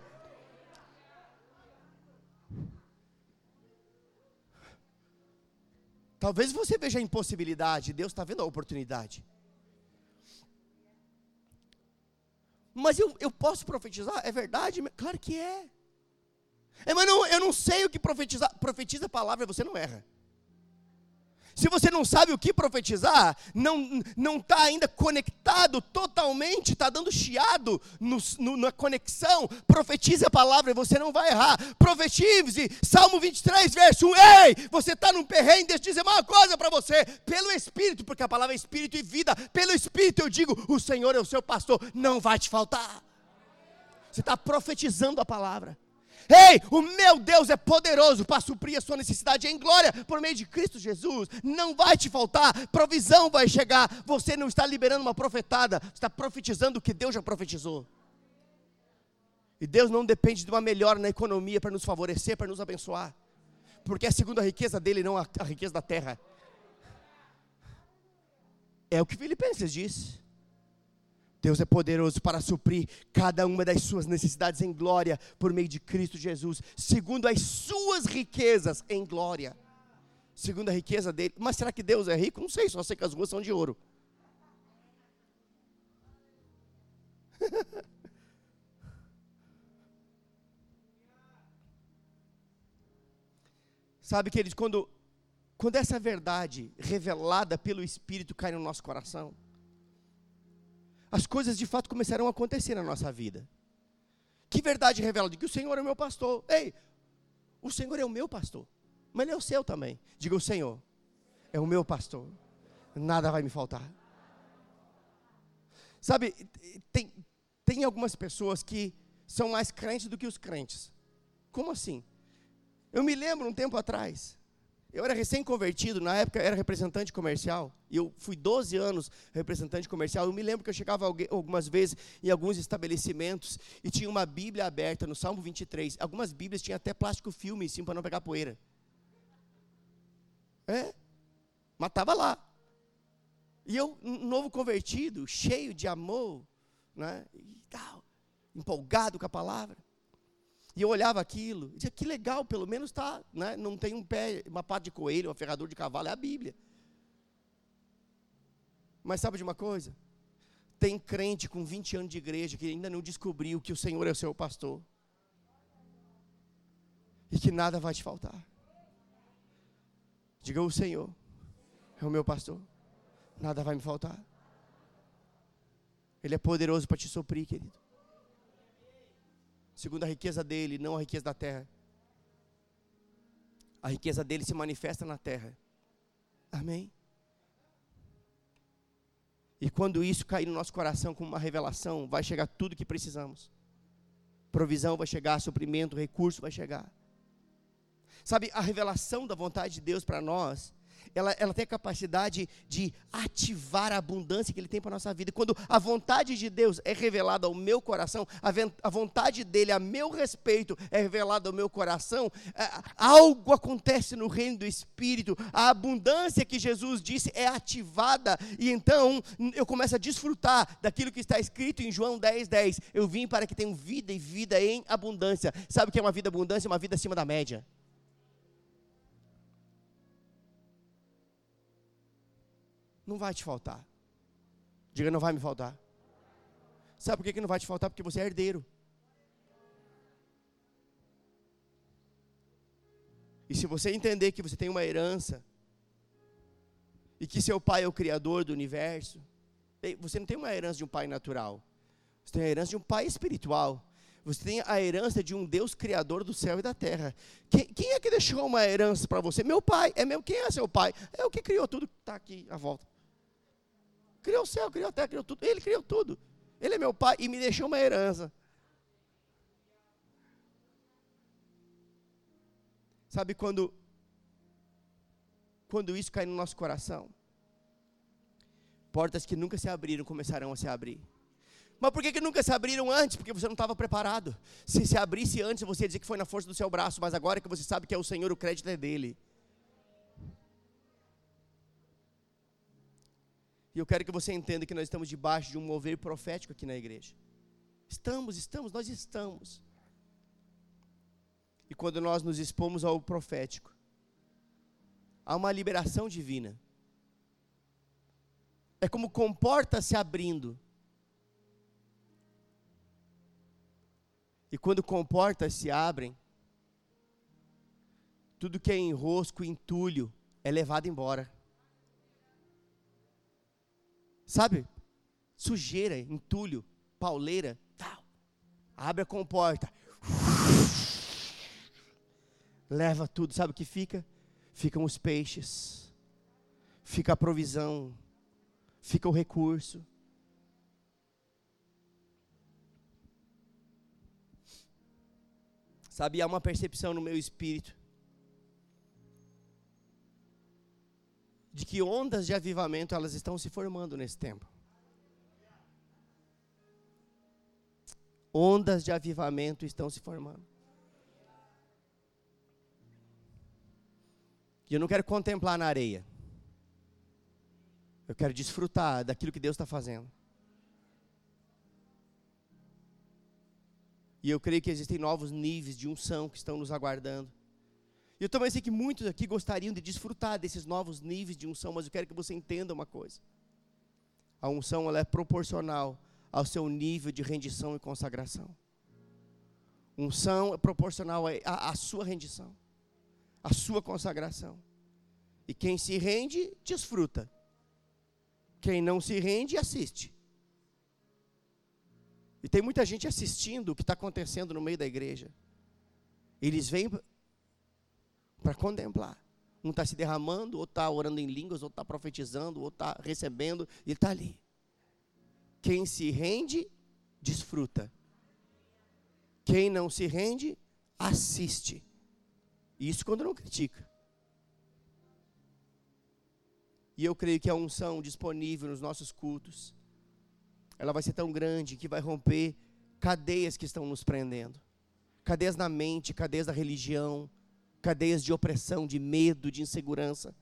Speaker 1: Talvez você veja a impossibilidade, Deus está vendo a oportunidade. Mas eu, eu posso profetizar? É verdade? Claro que é. é mas não, eu não sei o que profetizar. Profetiza a palavra, você não erra. Se você não sabe o que profetizar, não está ainda conectado totalmente, está dando chiado no, no, na conexão, profetize a palavra e você não vai errar. Profetize, Salmo 23, verso 1. Ei, você está num perrengue, deixa eu dizer uma coisa para você, pelo Espírito, porque a palavra é Espírito e vida, pelo Espírito eu digo: o Senhor é o seu pastor, não vai te faltar. Você está profetizando a palavra. Ei, o meu Deus é poderoso para suprir a sua necessidade em glória por meio de Cristo Jesus. Não vai te faltar, provisão vai chegar. Você não está liberando uma profetada, está profetizando o que Deus já profetizou. E Deus não depende de uma melhora na economia para nos favorecer, para nos abençoar. Porque é segundo a riqueza dele, não a, riqueza da terra. É o que Filipenses diz. Deus é poderoso para suprir cada uma das suas necessidades em glória por meio de Cristo Jesus, segundo as suas riquezas em glória. Segundo a riqueza dele. Mas será que Deus é rico? Não sei, só sei que as ruas são de ouro. Sabe, queridos, quando, quando essa verdade revelada pelo Espírito cai no nosso coração, as coisas de fato começarão a acontecer na nossa vida. Que verdade revela? De que o Senhor é o meu pastor. Ei, o Senhor é o meu pastor, mas Ele é o seu também. Diga: o Senhor é o meu pastor, nada vai me faltar. Sabe, tem, tem algumas pessoas que são mais crentes do que os crentes. Como assim? Eu me lembro um tempo atrás, eu era recém-convertido, na época era representante comercial, e eu fui 12 anos representante comercial. Eu me lembro que eu chegava algumas vezes em alguns estabelecimentos e tinha uma Bíblia aberta no Salmo 23. Algumas Bíblias tinham até plástico filme em cima para não pegar poeira. É, mas estava lá. E eu, novo convertido, cheio de amor, né, e tal, empolgado com a palavra. E eu olhava aquilo, e dizia, que legal, pelo menos tá, né, não tem um pé, uma pata de coelho, um ferrador de cavalo, é a Bíblia. Mas sabe de uma coisa? Tem crente com 20 anos de igreja que ainda não descobriu que o Senhor é o seu pastor. E que nada vai te faltar. Diga o Senhor é o meu pastor. Nada vai me faltar. Ele é poderoso para te suprir, querido segundo a riqueza dele, não a riqueza da terra. A riqueza dele se manifesta na terra. Amém? E quando isso cair no nosso coração como uma revelação, vai chegar tudo o que precisamos. Provisão vai chegar, suprimento, recurso vai chegar. Sabe, a revelação da vontade de Deus para nós ela, ela tem a capacidade de ativar a abundância que Ele tem para a nossa vida. Quando a vontade de Deus é revelada ao meu coração, a, a vontade dele a meu respeito é revelada ao meu coração, é, algo acontece no reino do Espírito, a abundância que Jesus disse é ativada, e então eu começo a desfrutar daquilo que está escrito em João 10, 10. Eu vim para que tenham vida e vida em abundância. Sabe o que é uma vida abundância? Uma vida acima da média. Não vai te faltar. Diga, não vai me faltar. Sabe por que não vai te faltar? Porque você é herdeiro. E se você entender que você tem uma herança, e que seu pai é o criador do universo, você não tem uma herança de um pai natural, você tem a herança de um pai espiritual. Você tem a herança de um Deus criador do céu e da terra. Quem, quem é que deixou uma herança para você? Meu pai. É meu. Quem é seu pai? É o que criou tudo que está aqui à volta. Criou o céu, criou a terra, criou tudo. Ele criou tudo. Ele é meu pai e me deixou uma herança. Sabe quando quando isso cai no nosso coração? Portas que nunca se abriram começarão a se abrir. Mas por que, que nunca se abriram antes? Porque você não estava preparado. Se se abrisse antes, você ia dizer que foi na força do seu braço, mas agora que você sabe que é o Senhor, o crédito é dele. E eu quero que você entenda que nós estamos debaixo de um mover profético aqui na igreja. Estamos, estamos, nós estamos. E quando nós nos expomos ao profético, há uma liberação divina. É como comporta se abrindo. E quando comportas se abrem, tudo que é enrosco, entulho, é levado embora. Sabe? Sujeira, entulho, pauleira, tal. Abre a comporta. Leva tudo, sabe o que fica? Ficam os peixes. Fica a provisão. Fica o recurso. Sabe, há uma percepção no meu espírito de que ondas de avivamento elas estão se formando nesse tempo. Ondas de avivamento estão se formando. E eu não quero contemplar na areia. Eu quero desfrutar daquilo que Deus está fazendo. E eu creio que existem novos níveis de unção que estão nos aguardando. Eu também sei que muitos aqui gostariam de desfrutar desses novos níveis de unção, mas eu quero que você entenda uma coisa. A unção ela é proporcional ao seu nível de rendição e consagração. Unção é proporcional à, à sua rendição, à sua consagração. E quem se rende, desfruta. Quem não se rende, assiste. E tem muita gente assistindo o que está acontecendo no meio da igreja. Eles vêm para contemplar. Um está se derramando, outro está orando em línguas, outro está profetizando, outro está recebendo, e está ali. Quem se rende, desfruta. Quem não se rende, assiste. Isso quando não critica. E eu creio que a unção disponível nos nossos cultos, ela vai ser tão grande que vai romper cadeias que estão nos prendendo. Cadeias na mente, cadeias da religião, cadeias de opressão, de medo, de insegurança.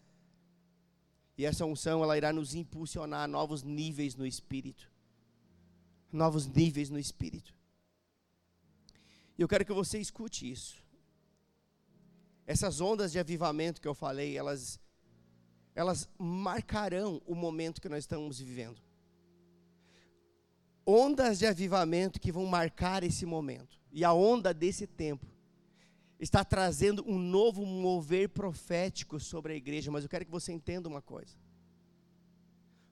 Speaker 1: E essa unção ela irá nos impulsionar a novos níveis no espírito. Novos níveis no espírito. E eu quero que você escute isso. Essas ondas de avivamento que eu falei, elas elas marcarão o momento que nós estamos vivendo. Ondas de avivamento que vão marcar esse momento. E a onda desse tempo está trazendo um novo mover profético sobre a igreja, mas eu quero que você entenda uma coisa.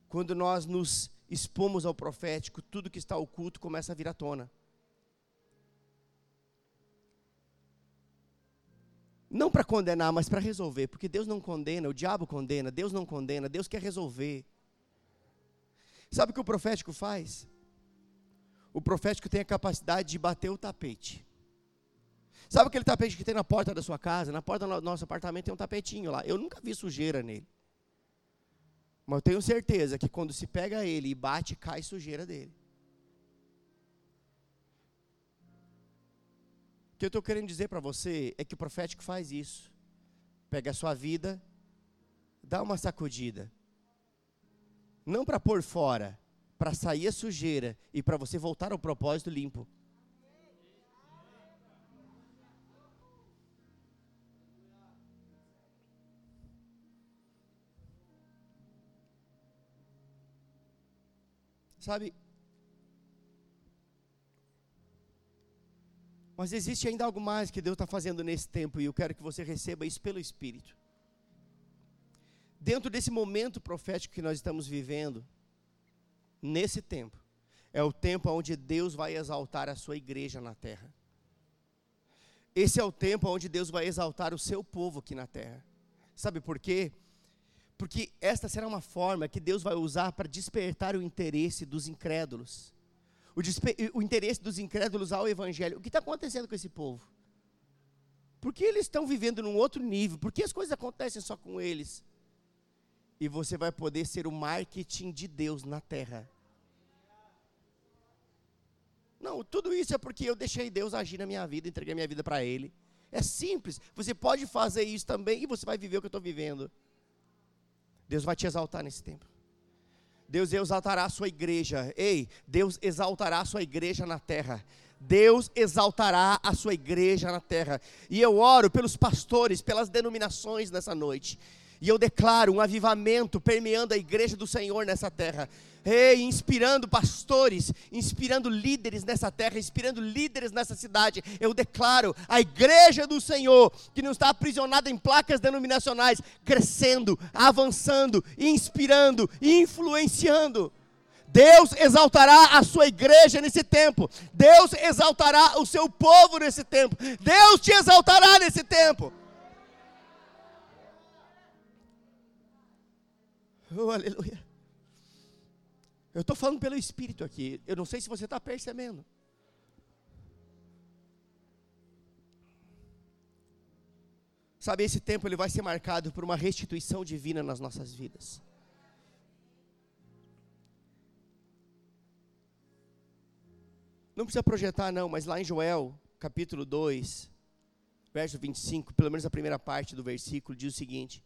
Speaker 1: Quando nós nos expomos ao profético, tudo que está oculto começa a vir à tona. Não para condenar, mas para resolver, porque Deus não condena, o diabo condena, Deus não condena, Deus quer resolver. Sabe o que o profético faz? O profético tem a capacidade de bater o tapete Sabe aquele tapete que tem na porta da sua casa? Na porta do nosso apartamento tem um tapetinho lá. Eu nunca vi sujeira nele. Mas eu tenho certeza que quando se pega ele e bate, cai sujeira dele. O que eu estou querendo dizer para você é que o profético faz isso. Pega a sua vida, dá uma sacudida. Não para pôr fora, para sair a sujeira e para você voltar ao propósito limpo. Sabe? Mas existe ainda algo mais que Deus está fazendo nesse tempo e eu quero que você receba isso pelo Espírito. Dentro desse momento profético que nós estamos vivendo, nesse tempo, é o tempo onde Deus vai exaltar a sua igreja na terra. Esse é o tempo onde Deus vai exaltar o seu povo aqui na terra. Sabe por quê? Porque esta será uma forma que Deus vai usar para despertar o interesse dos incrédulos. O, o interesse dos incrédulos ao Evangelho. O que está acontecendo com esse povo? Por que eles estão vivendo num outro nível? Por que as coisas acontecem só com eles? E você vai poder ser o marketing de Deus na terra. Não, tudo isso é porque eu deixei Deus agir na minha vida, entreguei minha vida para Ele. É simples. Você pode fazer isso também e você vai viver o que eu estou vivendo. Deus vai te exaltar nesse tempo. Deus exaltará a sua igreja. Ei, Deus exaltará a sua igreja na terra. Deus exaltará a sua igreja na terra. E eu oro pelos pastores, pelas denominações nessa noite. E eu declaro um avivamento permeando a igreja do Senhor nessa terra. Ei, inspirando pastores, inspirando líderes nessa terra, inspirando líderes nessa cidade. Eu declaro a igreja do Senhor, que não está aprisionada em placas denominacionais, crescendo, avançando, inspirando influenciando. Deus exaltará a sua igreja nesse tempo. Deus exaltará o seu povo nesse tempo. Deus te exaltará nesse tempo. Oh, aleluia. Eu estou falando pelo Espírito aqui. Eu não sei se você está percebendo. Sabe, esse tempo ele vai ser marcado por uma restituição divina nas nossas vidas. Não precisa projetar, não, mas lá em Joel, capítulo 2, verso 25, pelo menos a primeira parte do versículo, diz o seguinte: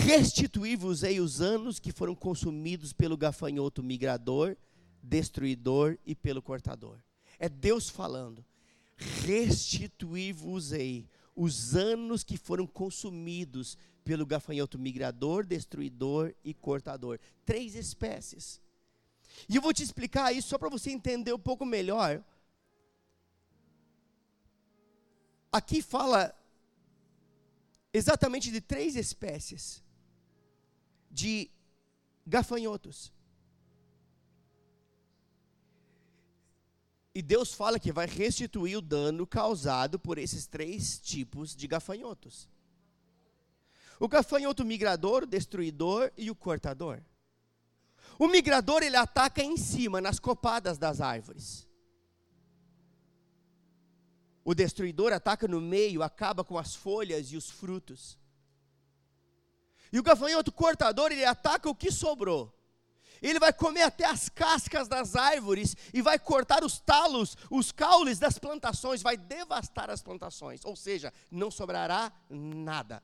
Speaker 1: Restituí-vos-ei os anos que foram consumidos pelo gafanhoto migrador, destruidor e pelo cortador. É Deus falando. Restituí-vos-ei os anos que foram consumidos pelo gafanhoto migrador, destruidor e cortador. Três espécies. E eu vou te explicar isso só para você entender um pouco melhor. Aqui fala exatamente de três espécies de gafanhotos. E Deus fala que vai restituir o dano causado por esses três tipos de gafanhotos: o gafanhoto migrador, o destruidor e o cortador. O migrador ele ataca em cima, nas copadas das árvores. O destruidor ataca no meio, acaba com as folhas e os frutos. E o gafanhoto cortador, ele ataca o que sobrou. Ele vai comer até as cascas das árvores e vai cortar os talos, os caules das plantações, vai devastar as plantações. Ou seja, não sobrará nada.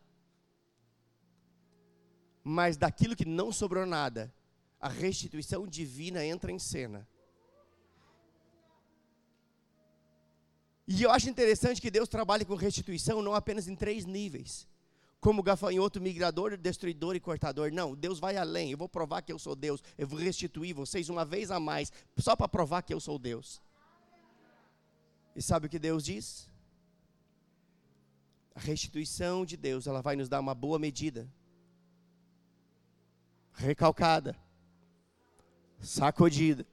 Speaker 1: Mas daquilo que não sobrou nada, a restituição divina entra em cena. E eu acho interessante que Deus trabalhe com restituição não apenas em três níveis. Como gafanhoto, migrador, destruidor e cortador. Não, Deus vai além. Eu vou provar que eu sou Deus. Eu vou restituir vocês uma vez a mais, só para provar que eu sou Deus. E sabe o que Deus diz? A restituição de Deus, ela vai nos dar uma boa medida. Recalcada. Sacudida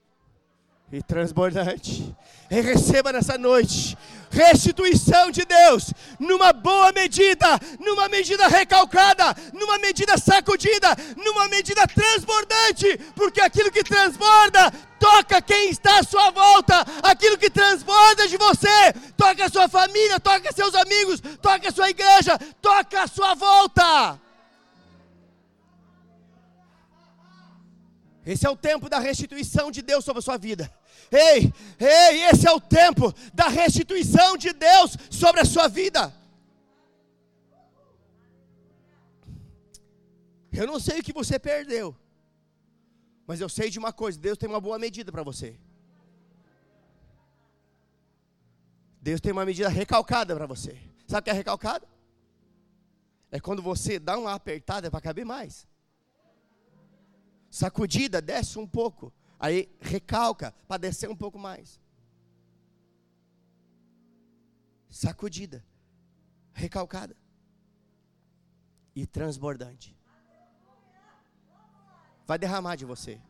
Speaker 1: e transbordante. E receba nessa noite restituição de Deus, numa boa medida, numa medida recalcada, numa medida sacudida, numa medida transbordante, porque aquilo que transborda toca quem está à sua volta, aquilo que transborda de você, toca a sua família, toca seus amigos, toca a sua igreja, toca a sua volta. Esse é o tempo da restituição de Deus sobre a sua vida. Ei, ei, esse é o tempo da restituição de Deus sobre a sua vida. Eu não sei o que você perdeu, mas eu sei de uma coisa: Deus tem uma boa medida para você. Deus tem uma medida recalcada para você. Sabe o que é recalcada? É quando você dá uma apertada para caber mais sacudida, desce um pouco. Aí recalca para descer um pouco mais. Sacudida, recalcada e transbordante. Vai derramar de você.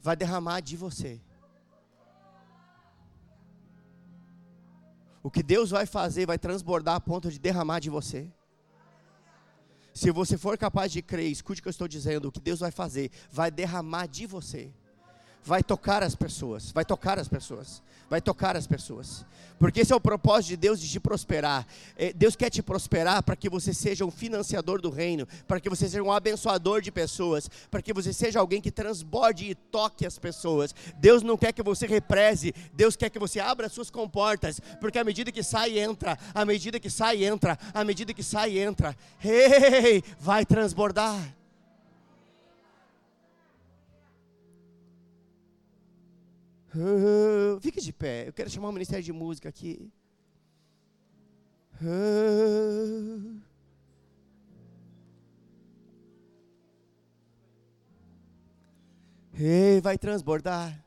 Speaker 1: Vai derramar de você. O que Deus vai fazer vai transbordar a ponto de derramar de você. Se você for capaz de crer, escute o que eu estou dizendo, o que Deus vai fazer, vai derramar de você vai tocar as pessoas, vai tocar as pessoas, vai tocar as pessoas, porque esse é o propósito de Deus de te prosperar. É, Deus quer te prosperar para que você seja um financiador do reino, para que você seja um abençoador de pessoas, para que você seja alguém que transborde e toque as pessoas. Deus não quer que você represe, Deus quer que você abra as suas comportas, porque à medida que sai entra, à medida que sai entra, à medida que sai entra, vai transbordar. Fique de pé. Eu quero chamar o Ministério de Música aqui. Ei, vai transbordar.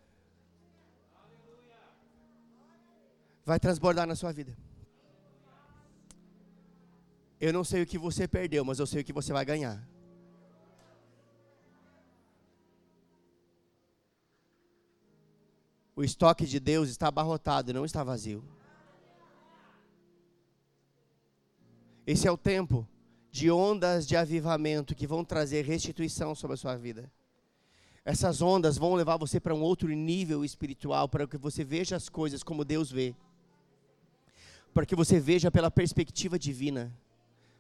Speaker 1: Vai transbordar na sua vida. Eu não sei o que você perdeu, mas eu sei o que você vai ganhar. O estoque de Deus está abarrotado, não está vazio. Esse é o tempo de ondas de avivamento que vão trazer restituição sobre a sua vida. Essas ondas vão levar você para um outro nível espiritual, para que você veja as coisas como Deus vê. Para que você veja pela perspectiva divina,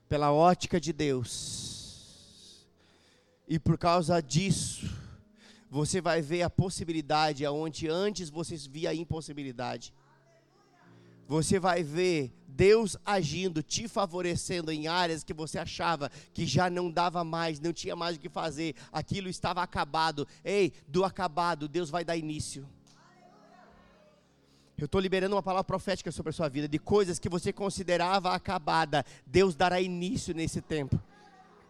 Speaker 1: pela ótica de Deus. E por causa disso, você vai ver a possibilidade aonde antes você via a impossibilidade. Você vai ver Deus agindo, te favorecendo em áreas que você achava que já não dava mais, não tinha mais o que fazer, aquilo estava acabado. Ei, do acabado, Deus vai dar início. Eu estou liberando uma palavra profética sobre a sua vida, de coisas que você considerava acabada. Deus dará início nesse tempo.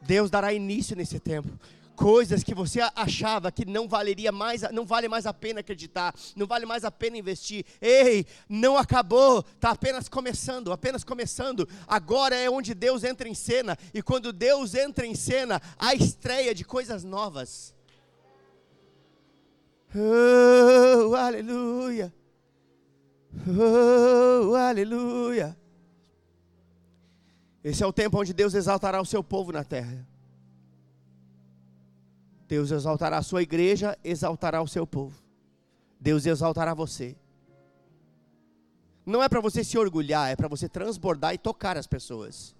Speaker 1: Deus dará início nesse tempo coisas que você achava que não valeria mais, não vale mais a pena acreditar, não vale mais a pena investir. Ei, não acabou, está apenas começando, apenas começando. Agora é onde Deus entra em cena, e quando Deus entra em cena, a estreia de coisas novas. Oh, aleluia. Oh, aleluia. Esse é o tempo onde Deus exaltará o seu povo na terra. Deus exaltará a sua igreja, exaltará o seu povo. Deus exaltará você. Não é para você se orgulhar, é para você transbordar e tocar as pessoas.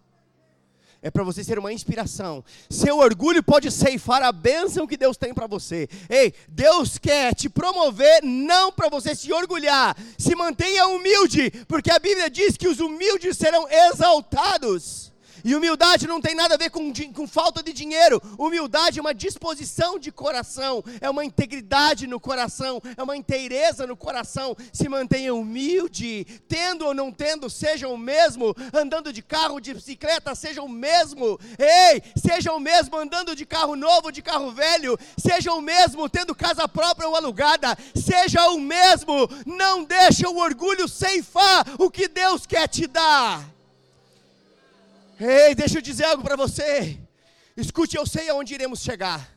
Speaker 1: É para você ser uma inspiração. Seu orgulho pode ceifar a bênção que Deus tem para você. Ei, Deus quer te promover não para você se orgulhar. Se mantenha humilde, porque a Bíblia diz que os humildes serão exaltados. E humildade não tem nada a ver com, com falta de dinheiro. Humildade é uma disposição de coração, é uma integridade no coração, é uma inteireza no coração. Se mantenha humilde, tendo ou não tendo, seja o mesmo. Andando de carro, de bicicleta, seja o mesmo. Ei, seja o mesmo andando de carro novo, de carro velho. Seja o mesmo tendo casa própria ou alugada. Seja o mesmo. Não deixe o orgulho ceifar o que Deus quer te dar. Ei, deixa eu dizer algo para você. Escute, eu sei aonde iremos chegar.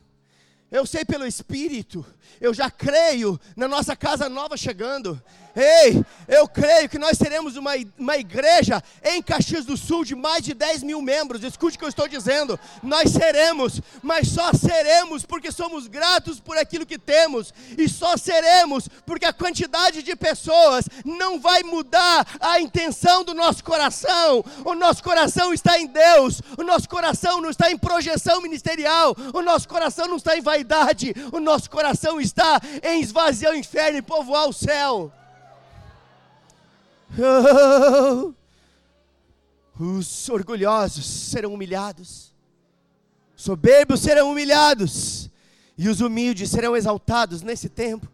Speaker 1: Eu sei pelo Espírito Eu já creio na nossa casa nova chegando. Ei, eu creio que nós teremos uma, uma igreja em Caxias do Sul de mais de 10 mil membros. Escute o que eu estou dizendo. Nós seremos, mas só seremos porque somos gratos por aquilo que temos. E só seremos porque a quantidade de pessoas não vai mudar a intenção do nosso coração. O nosso coração está em Deus. O nosso coração não está em projeção ministerial. O nosso coração não está em vaidade. O nosso coração está em esvaziar o inferno e povoar o céu. Oh, os orgulhosos serão humilhados, soberbos serão humilhados, e os humildes serão exaltados nesse tempo.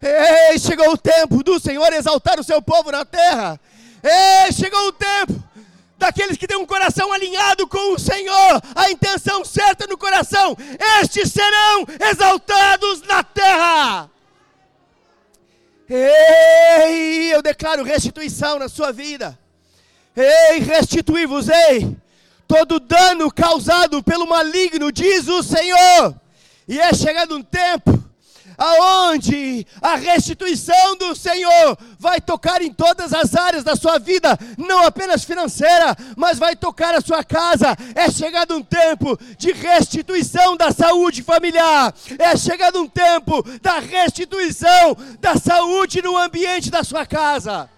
Speaker 1: Ei, chegou o tempo do Senhor exaltar o seu povo na terra. Ei, chegou o tempo daqueles que têm um coração alinhado com o Senhor, a intenção certa no coração, estes serão exaltados na terra. Ei, eu declaro restituição na sua vida. Ei, restituí-vos-ei todo dano causado pelo maligno, diz o Senhor. E é chegado um tempo aonde a restituição do Senhor vai tocar em todas as áreas da sua vida, não apenas financeira, mas vai tocar a sua casa. É chegado um tempo de restituição da saúde familiar, é chegado um tempo da restituição da saúde no ambiente da sua casa.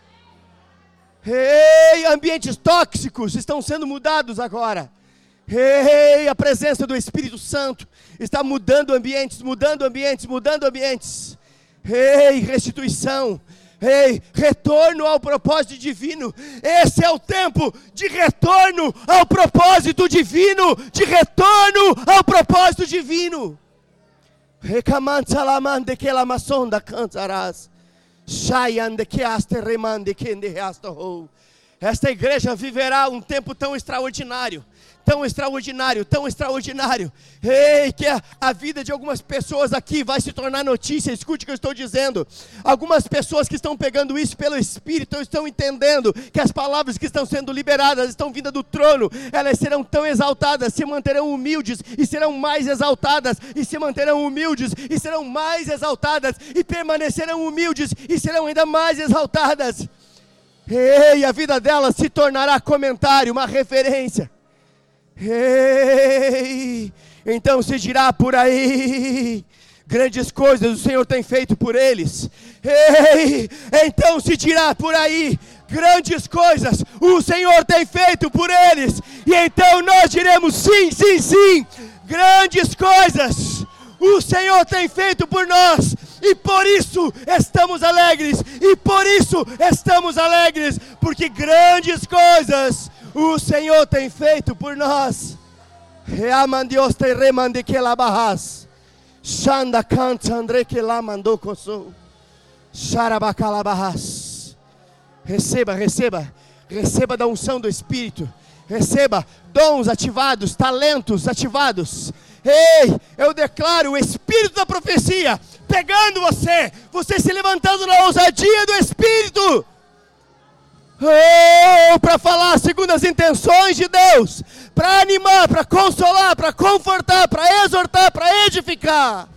Speaker 1: Ei, ambientes tóxicos estão sendo mudados agora. Ei, a presença do Espírito Santo está mudando ambientes, mudando ambientes, mudando ambientes. Ei, restituição. Ei, retorno ao propósito divino. Esse é o tempo de retorno ao propósito divino, de retorno ao propósito divino. Recamantsalamande que la masonda cantarás. Shayande que aste remande que Esta igreja viverá um tempo tão extraordinário tão extraordinário, tão extraordinário. Ei, que a, a, vida de algumas pessoas aqui vai se tornar notícia. Escute o que eu estou dizendo. Algumas pessoas que estão pegando isso pelo Espírito estão entendendo que as palavras que estão sendo liberadas estão vindas do trono. Elas serão tão exaltadas, se manterão humildes e serão mais exaltadas, e se manterão humildes e serão mais exaltadas, e permanecerão humildes e serão ainda mais exaltadas. Ei, a vida delas se tornará comentário, uma referência. Ei, então se dirá por aí, grandes coisas o Senhor tem feito por eles. Ei, então se dirá por aí, grandes coisas o Senhor tem feito por eles. E então nós diremos sim, sim, sim, grandes coisas o Senhor tem feito por nós. E por isso estamos alegres, e por isso estamos alegres, porque grandes coisas o Senhor tem feito por nós. Reamandios te remande que barras. Shanda canta André que lá mandou coçou. Xarabacalabahas. Receba, receba, receba da unção do Espírito. Receba dons ativados, talentos ativados. Ei, eu declaro o Espírito da profecia pegando você, você se levantando na ousadia do Espírito oh, para falar segundo as intenções de Deus, para animar, para consolar, para confortar, para exortar, para edificar.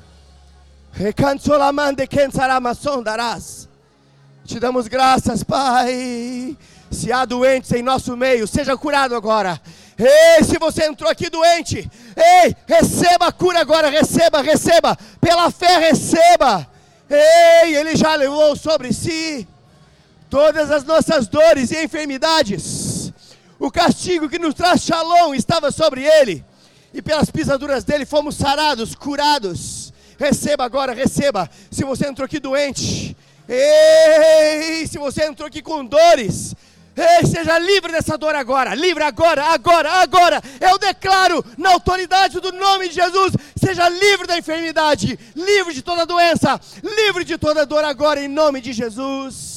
Speaker 1: Te damos graças, Pai. Se há doentes em nosso meio, seja curado agora. Ei, se você entrou aqui doente, ei, receba a cura agora, receba, receba. Pela fé, receba. Ei, Ele já levou sobre si todas as nossas dores e enfermidades. O castigo que nos traz shalom estava sobre ele, e pelas pisaduras dele fomos sarados, curados. Receba agora, receba. Se você entrou aqui doente, ei, se você entrou aqui com dores, Ei, seja livre dessa dor agora, livre agora, agora, agora. Eu declaro na autoridade do nome de Jesus, seja livre da enfermidade, livre de toda doença, livre de toda dor agora em nome de Jesus.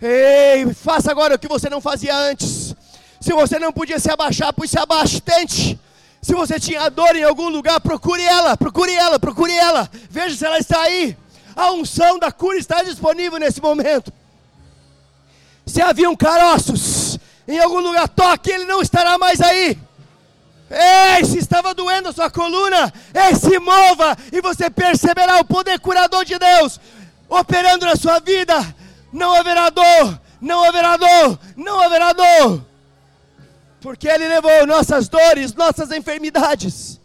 Speaker 1: Ei, faça agora o que você não fazia antes. Se você não podia se abaixar, pois se abaixe, tente. Se você tinha dor em algum lugar, procure ela, procure ela, procure ela. Veja se ela está aí. A unção da cura está disponível nesse momento. Se haviam caroços, em algum lugar, toque, ele não estará mais aí. Ei, se estava doendo a sua coluna, ei, se mova e você perceberá o poder curador de Deus operando na sua vida. Não haverá dor, não haverá dor, não haverá dor. Porque Ele levou nossas dores, nossas enfermidades.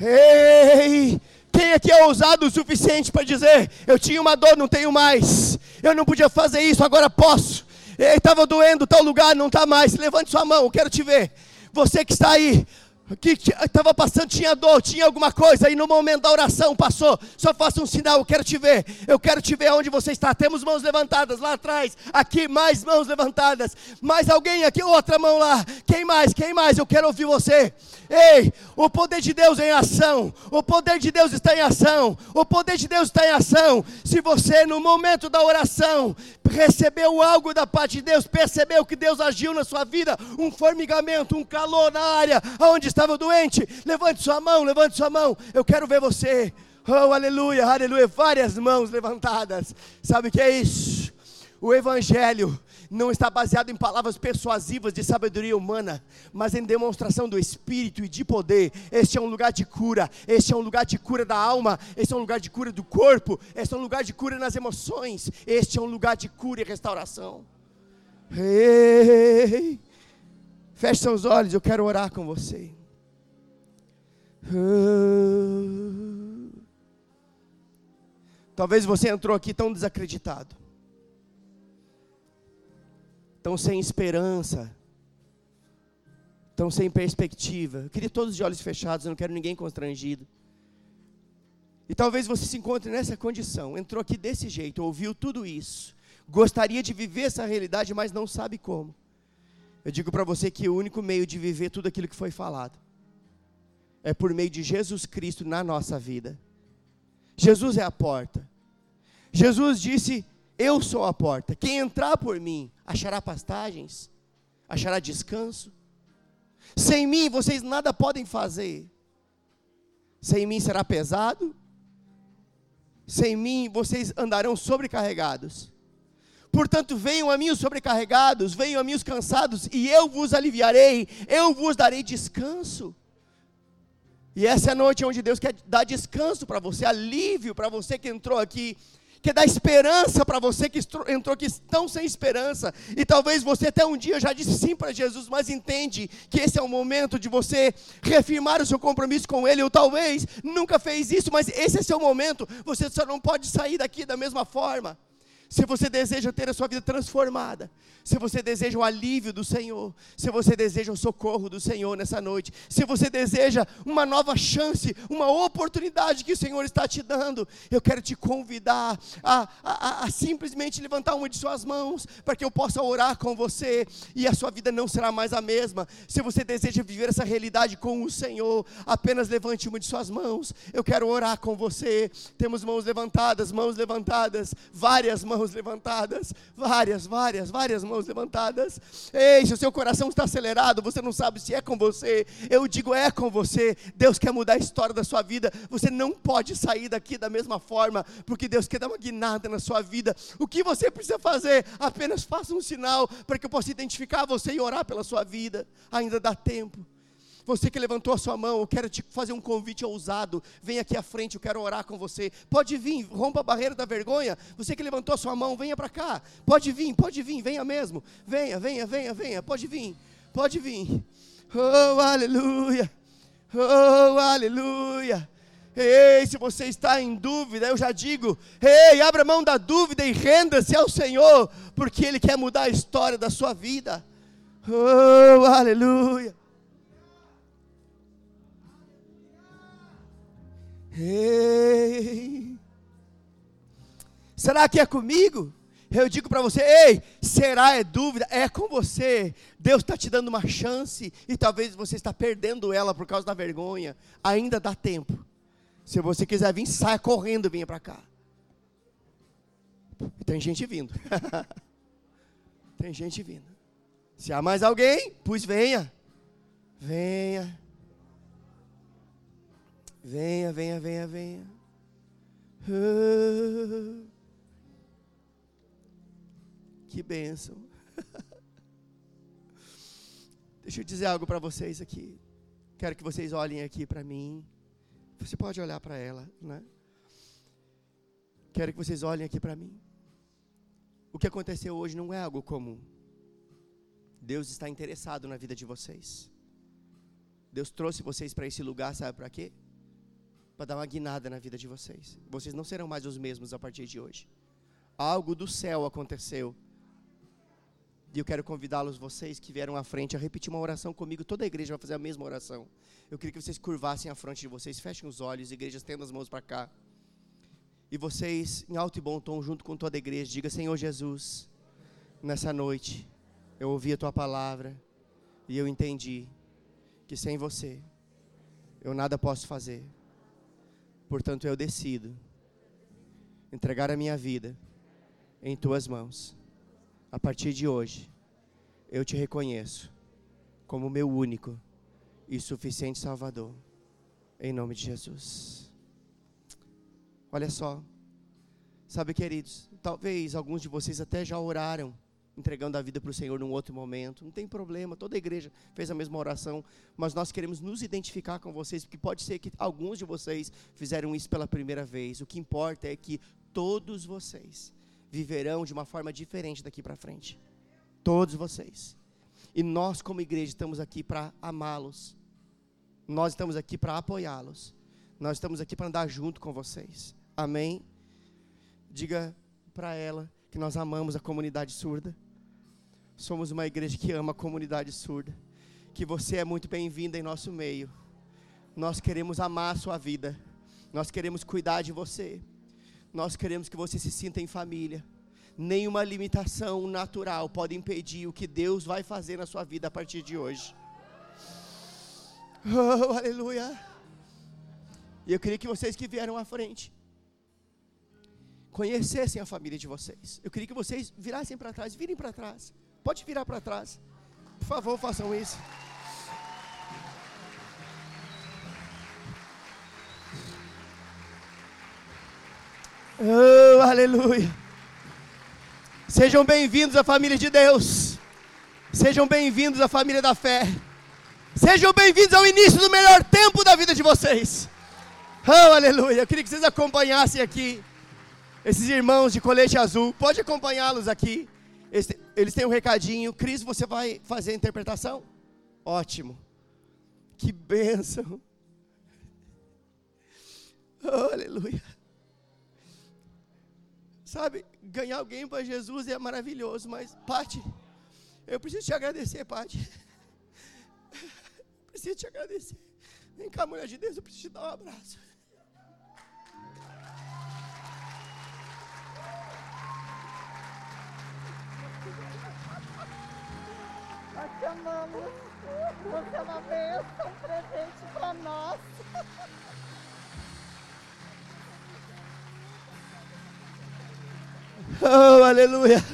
Speaker 1: Ei, quem aqui é ousado o suficiente para dizer: Eu tinha uma dor, não tenho mais. Eu não podia fazer isso, agora posso. Estava doendo tal lugar, não está mais. Levante sua mão, eu quero te ver. Você que está aí, que estava passando, tinha dor, tinha alguma coisa, e no momento da oração passou. Só faça um sinal, eu quero te ver. Eu quero te ver onde você está. Temos mãos levantadas lá atrás, aqui mais mãos levantadas. Mais alguém aqui, outra mão lá. Quem mais? Quem mais? Eu quero ouvir você. Ei, o poder de Deus em ação. O poder de Deus está em ação. O poder de Deus está em ação. Se você no momento da oração recebeu algo da parte de Deus, percebeu que Deus agiu na sua vida, um formigamento, um calor na área onde estava doente, levante sua mão, levante sua mão. Eu quero ver você. Oh, aleluia, aleluia. Várias mãos levantadas. Sabe o que é isso? O Evangelho não está baseado em palavras persuasivas de sabedoria humana, mas em demonstração do Espírito e de poder. Este é um lugar de cura, este é um lugar de cura da alma, este é um lugar de cura do corpo, este é um lugar de cura nas emoções, este é um lugar de cura e restauração. Ei, feche seus olhos, eu quero orar com você. Talvez você entrou aqui tão desacreditado estão sem esperança, estão sem perspectiva. Eu queria todos de olhos fechados, eu não quero ninguém constrangido. E talvez você se encontre nessa condição, entrou aqui desse jeito, ouviu tudo isso, gostaria de viver essa realidade, mas não sabe como. Eu digo para você que o único meio de viver tudo aquilo que foi falado é por meio de Jesus Cristo na nossa vida. Jesus é a porta. Jesus disse: Eu sou a porta. Quem entrar por mim achará pastagens, achará descanso. Sem mim vocês nada podem fazer. Sem mim será pesado. Sem mim vocês andarão sobrecarregados. Portanto, venham a mim os sobrecarregados, venham a mim os cansados, e eu vos aliviarei, eu vos darei descanso. E essa é a noite onde Deus quer dar descanso para você, alívio para você que entrou aqui que dá esperança para você que entrou que estão sem esperança. E talvez você até um dia já disse sim para Jesus, mas entende que esse é o momento de você reafirmar o seu compromisso com Ele, ou talvez nunca fez isso, mas esse é seu momento. Você só não pode sair daqui da mesma forma. Se você deseja ter a sua vida transformada, se você deseja o alívio do Senhor, se você deseja o socorro do Senhor nessa noite, se você deseja uma nova chance, uma oportunidade que o Senhor está te dando, eu quero te convidar a, a, a simplesmente levantar uma de suas mãos, para que eu possa orar com você e a sua vida não será mais a mesma. Se você deseja viver essa realidade com o Senhor, apenas levante uma de suas mãos, eu quero orar com você. Temos mãos levantadas, mãos levantadas, várias mãos mãos levantadas, várias, várias, várias mãos levantadas. Ei, se o seu coração está acelerado, você não sabe se é com você. Eu digo, é com você. Deus quer mudar a história da sua vida. Você não pode sair daqui da mesma forma, porque Deus quer dar uma guinada na sua vida. O que você precisa fazer? Apenas faça um sinal para que eu possa identificar você e orar pela sua vida. Ainda dá tempo. Você que levantou a sua mão, eu quero te fazer um convite ousado. Vem aqui à frente, eu quero orar com você. Pode vir, rompa a barreira da vergonha. Você que levantou a sua mão, venha para cá. Pode vir, pode vir, venha mesmo. Venha, venha, venha, venha. Pode vir, pode vir. Oh, aleluia. Oh, aleluia. Ei, se você está em dúvida, eu já digo: ei, abra mão da dúvida e renda-se ao Senhor, porque Ele quer mudar a história da sua vida. Oh, aleluia. Ei, será que é comigo? Eu digo para você, ei, será é dúvida? É com você. Deus está te dando uma chance e talvez você está perdendo ela por causa da vergonha. Ainda dá tempo. Se você quiser vir, saia correndo, e venha para cá. Tem gente vindo. Tem gente vindo. Se há mais alguém, pois venha. Venha. Venha, venha, venha, venha. Que bênção. Deixa eu dizer algo para vocês aqui. Quero que vocês olhem aqui para mim. Você pode olhar para ela, né? Quero que vocês olhem aqui para mim. O que aconteceu hoje não é algo comum. Deus está interessado na vida de vocês. Deus trouxe vocês para esse lugar, sabe para quê? Para dar uma guinada na vida de vocês. Vocês não serão mais os mesmos a partir de hoje. Algo do céu aconteceu. E eu quero convidá-los, vocês que vieram à frente, a repetir uma oração comigo. Toda a igreja vai fazer a mesma oração. Eu queria que vocês curvassem a fronte de vocês, fechem os olhos, igrejas, tendo as mãos para cá. E vocês, em alto e bom tom, junto com toda a igreja, diga: Senhor Jesus, nessa noite, eu ouvi a tua palavra e eu entendi que sem você eu nada posso fazer. Portanto, eu decido entregar a minha vida em tuas mãos. A partir de hoje, eu te reconheço como meu único e suficiente Salvador. Em nome de Jesus. Olha só. Sabe, queridos, talvez alguns de vocês até já oraram, entregando a vida para o Senhor num outro momento. Não tem problema, toda a igreja fez a mesma oração, mas nós queremos nos identificar com vocês, porque pode ser que alguns de vocês fizeram isso pela primeira vez. O que importa é que todos vocês viverão de uma forma diferente daqui para frente. Todos vocês. E nós, como igreja, estamos aqui para amá-los. Nós estamos aqui para apoiá-los. Nós estamos aqui para andar junto com vocês. Amém? Diga para ela que nós amamos a comunidade surda. Somos uma igreja que ama a comunidade surda. Que você é muito bem-vinda em nosso meio. Nós queremos amar a sua vida. Nós queremos cuidar de você. Nós queremos que você se sinta em família. Nenhuma limitação natural pode impedir o que Deus vai fazer na sua vida a partir de hoje. Oh, aleluia. E eu queria que vocês que vieram à frente conhecessem a família de vocês. Eu queria que vocês virassem para trás, virem para trás. Pode virar para trás. Por favor, façam isso. Oh, aleluia. Sejam bem-vindos à família de Deus. Sejam bem-vindos à família da fé. Sejam bem-vindos ao início do melhor tempo da vida de vocês. Oh, aleluia. Eu queria que vocês acompanhassem aqui esses irmãos de colete azul, pode acompanhá-los aqui. Eles têm um recadinho. Cris, você vai fazer a interpretação? Ótimo. Que bênção. Oh, aleluia. Sabe, ganhar alguém para Jesus é maravilhoso, mas, Pati, eu preciso te agradecer, Pati. Preciso te agradecer. Vem cá, mulher de Deus, eu preciso te dar um abraço.
Speaker 2: Nós te amamos. Você é uma bênção, um presente para nós.
Speaker 1: Oh, aleluia.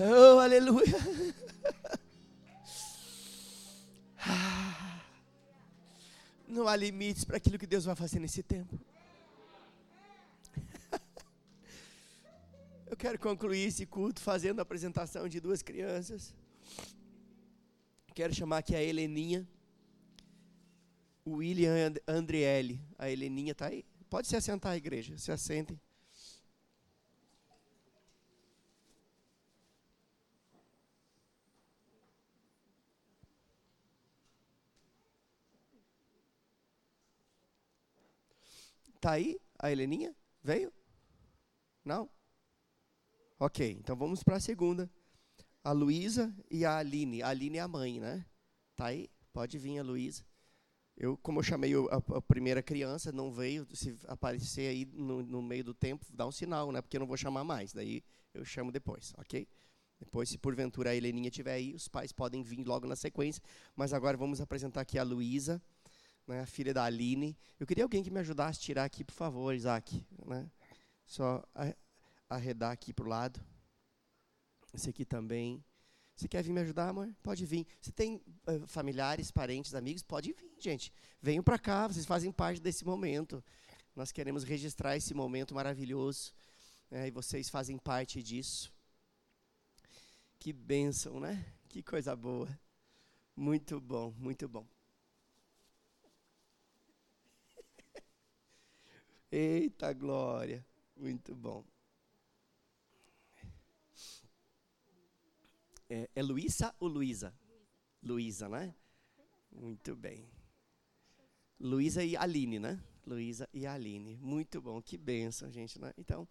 Speaker 1: Oh, aleluia. Não há limites para aquilo que Deus vai fazer nesse tempo. Quero concluir esse culto fazendo a apresentação de duas crianças. Quero chamar aqui a Heleninha, o William Andriele. A Heleninha está aí? Pode se assentar, igreja. Se assentem. Está aí a Heleninha? Veio? Não? Ok, então vamos para a segunda. A Luísa e a Aline. A Aline é a mãe, né? Tá aí? Pode vir a Luísa. Eu, como eu chamei a, a, primeira criança, não veio. Se aparecer aí no, no, meio do tempo, dá um sinal, né? Porque eu não vou chamar mais. Daí eu chamo depois, ok? Depois, se porventura a Heleninha estiver aí, os pais podem vir logo na sequência. Mas agora vamos apresentar aqui a Luísa, né, a filha da Aline. Eu queria alguém que me ajudasse a tirar aqui, por favor, Isaac. Né? Só arredar aqui para o lado. Esse aqui também. Você quer vir me ajudar, amor? Pode vir. Você tem uh, familiares, parentes, amigos? Pode vir, gente. Venham para cá, vocês fazem parte desse momento. Nós queremos registrar esse momento maravilhoso né, e vocês fazem parte disso. Que bênção, né? Que coisa boa. Muito bom, muito bom. Eita glória, muito bom. É, é Luísa ou Luísa? Luísa, né? Muito bem. Luísa e Aline, né? Luísa e Aline. Muito bom, que benção, gente. Né? Então,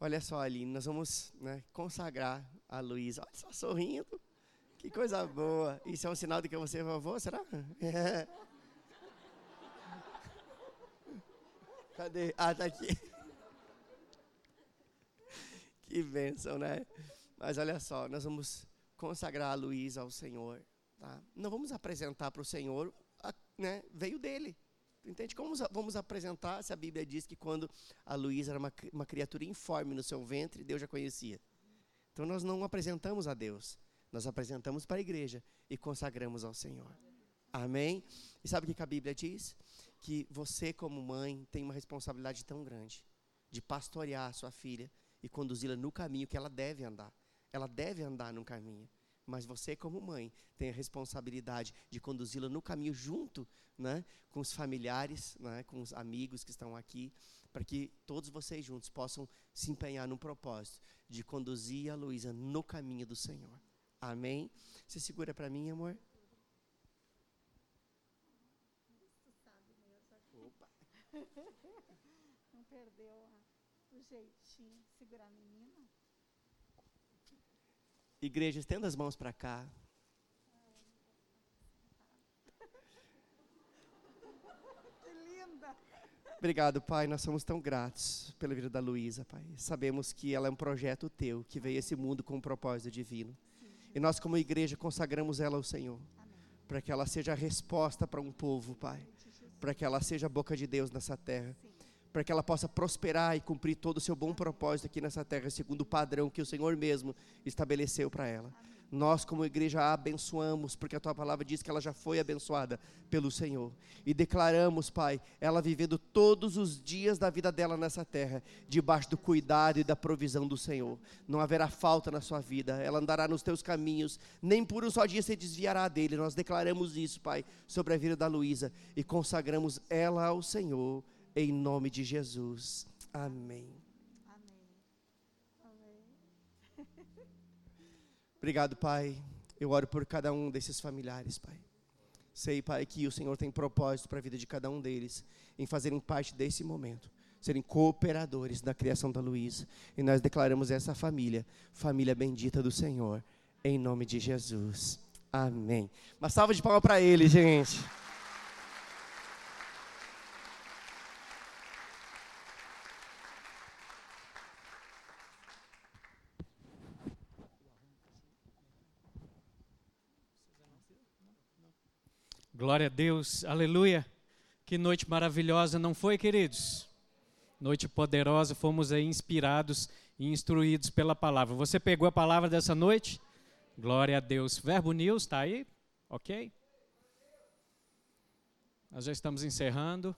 Speaker 1: olha só, Aline, nós vamos né, consagrar a Luísa. Olha só, sorrindo. Que coisa boa. Isso é um sinal de que você é vovô, será? É. Cadê? Ah, tá aqui. Que bênção, né? Mas olha só, nós vamos consagrar a Luísa ao Senhor. Tá? Não vamos apresentar para o Senhor, a, né, veio dele. Entende? Como vamos apresentar se a Bíblia diz que quando a Luísa era uma, uma criatura informe no seu ventre, Deus já conhecia? Então nós não apresentamos a Deus, nós apresentamos para a igreja e consagramos ao Senhor. Amém? E sabe o que a Bíblia diz? Que você, como mãe, tem uma responsabilidade tão grande de pastorear a sua filha e conduzi-la no caminho que ela deve andar. Ela deve andar no caminho mas você como mãe tem a responsabilidade de conduzi-la no caminho junto, né, com os familiares, né, com os amigos que estão aqui, para que todos vocês juntos possam se empenhar no propósito de conduzir a Luísa no caminho do Senhor. Amém? Você segura para mim, amor?
Speaker 2: Opa. Não perdeu o jeitinho segurar a menina?
Speaker 1: Igreja, estenda as mãos para cá.
Speaker 2: Que linda!
Speaker 1: Obrigado, Pai. Nós somos tão gratos pela vida da Luísa, Pai. Sabemos que ela é um projeto teu, que veio a esse mundo com um propósito divino. Sim. E nós, como igreja, consagramos ela ao Senhor. Para que ela seja a resposta para um povo, Pai. Para que ela seja a boca de Deus nessa terra. Sim para que ela possa prosperar e cumprir todo o seu bom propósito aqui nessa terra, segundo o padrão que o Senhor mesmo estabeleceu para ela. Nós, como igreja, a abençoamos, porque a tua palavra diz que ela já foi abençoada pelo Senhor. E declaramos, Pai, ela vivendo todos os dias da vida dela nessa terra, debaixo do cuidado e da provisão do Senhor. Não haverá falta na sua vida, ela andará nos teus caminhos, nem por um só dia se desviará dele. Nós declaramos isso, Pai, sobre a vida da Luísa e consagramos ela ao Senhor em nome de Jesus. Amém.
Speaker 2: Amém.
Speaker 1: Obrigado, Pai. Eu oro por cada um desses familiares, Pai. Sei, Pai, que o Senhor tem propósito para a vida de cada um deles em fazerem parte desse momento, serem cooperadores da criação da Luísa. E nós declaramos essa família, família bendita do Senhor, em nome de Jesus. Amém. Uma salva de palmas para ele, gente.
Speaker 3: Glória a Deus, aleluia. Que noite maravilhosa, não foi, queridos? Noite poderosa, fomos aí inspirados e instruídos pela palavra. Você pegou a palavra dessa noite? Glória a Deus. Verbo News, está aí? Ok? Nós já estamos encerrando.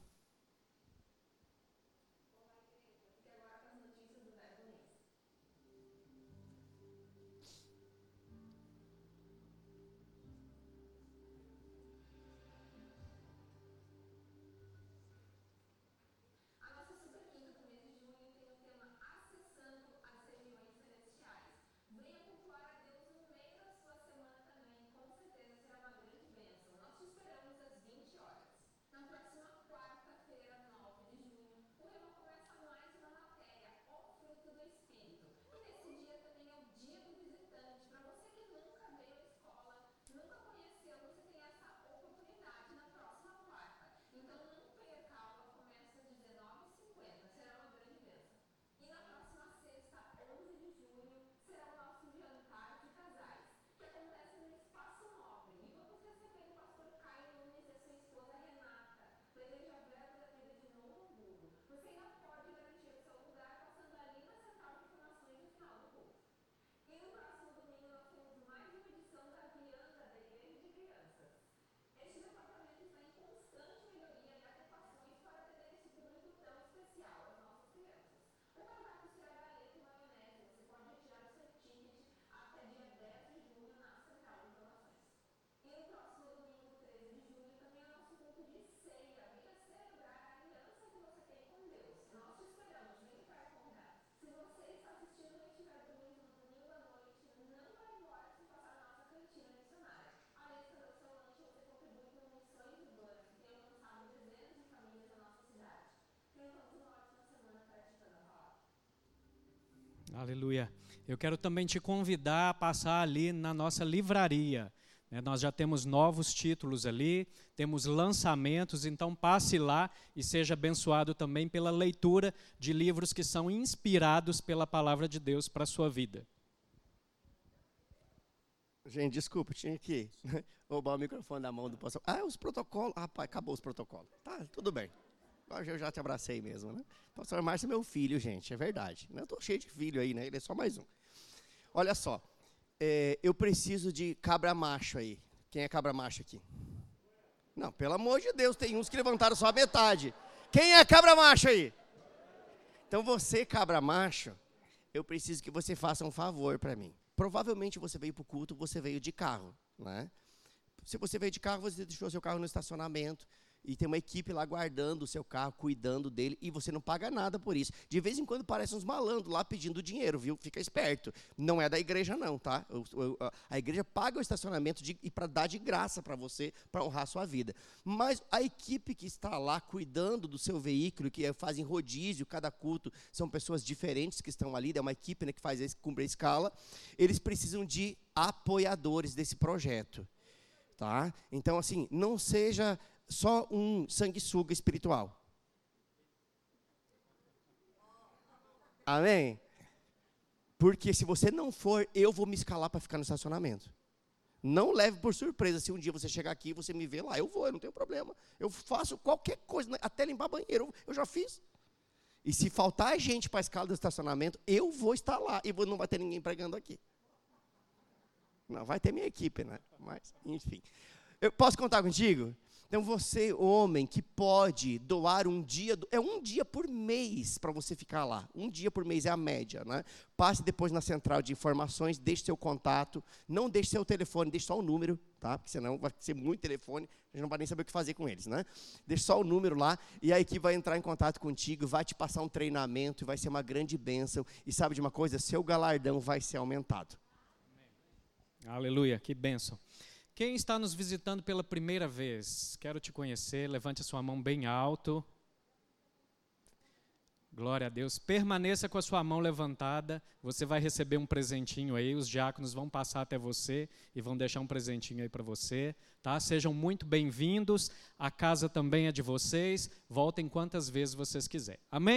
Speaker 3: Aleluia. Eu quero também te convidar a passar ali na nossa livraria. né? nós já temos novos títulos ali, temos lançamentos, então passe lá e seja abençoado também pela leitura de livros que são inspirados pela palavra de Deus para a sua vida.
Speaker 1: Gente, desculpa, tinha que roubar o microfone da mão do pastor. Ah, os protocolos. Rapaz, acabou os protocolos. Tá, tudo bem. Eu já te abracei mesmo, né? Pastor Márcio é meu filho, gente, é verdade. Eu estou cheio de filho aí, né? Ele é só mais um. Olha só, é, eu preciso de cabra macho aí. Quem é cabra macho aqui? Não, pelo amor de Deus, tem uns que levantaram só a metade. Quem é cabra macho aí? Então você, cabra macho, eu preciso que você faça um favor para mim. Provavelmente você veio para o culto, você veio de carro, né? Se você veio de carro, você deixou seu carro no estacionamento e tem uma equipe lá guardando o seu carro, cuidando dele, e você não paga nada por isso. De vez em quando aparecem uns malandros lá pedindo dinheiro, viu? Fica esperto. Não é da igreja, não, tá? A igreja paga o estacionamento de, e para dar de graça para você, para honrar a sua vida. Mas a equipe que está lá cuidando do seu veículo, que fazem rodízio, cada culto, são pessoas diferentes que estão ali, é uma equipe né, que faz cumprir a escala, eles precisam de apoiadores desse projeto. Tá? Então, assim, não seja só um sanguessuga espiritual. Amém? Porque se você não for, eu vou me escalar para ficar no estacionamento. Não leve por surpresa se um dia você chegar aqui e você me ver lá. Eu vou, eu não tenho problema. Eu faço qualquer coisa, até limpar banheiro, eu já fiz. E se faltar gente para a escala do estacionamento, eu vou estar lá e não vai ter ninguém pregando aqui. Não, vai ter minha equipe, né? Mas, enfim. Eu posso contar contigo? Então você, homem, que pode doar um dia, é um dia por mês para você ficar lá. Um dia por mês é a média, né? Passe depois na central de informações, deixe seu contato, não deixe seu telefone, deixe só o número, tá? Porque senão vai ser muito telefone, a gente não vai nem saber o que fazer com eles, né? Deixe só o número lá e a equipe vai entrar em contato contigo, vai te passar um treinamento e vai ser uma grande bênção. E sabe de uma coisa? Seu galardão vai ser aumentado.
Speaker 3: Aleluia, que bênção. Quem está nos visitando pela primeira vez, quero te conhecer, levante a sua mão bem alto. Glória a Deus. Permaneça com a sua mão levantada. Você vai receber um presentinho aí. Os diáconos vão passar até você e vão deixar um presentinho aí para você. Tá? Sejam muito bem-vindos. A casa também é de vocês. Voltem quantas vezes vocês quiserem. Amém?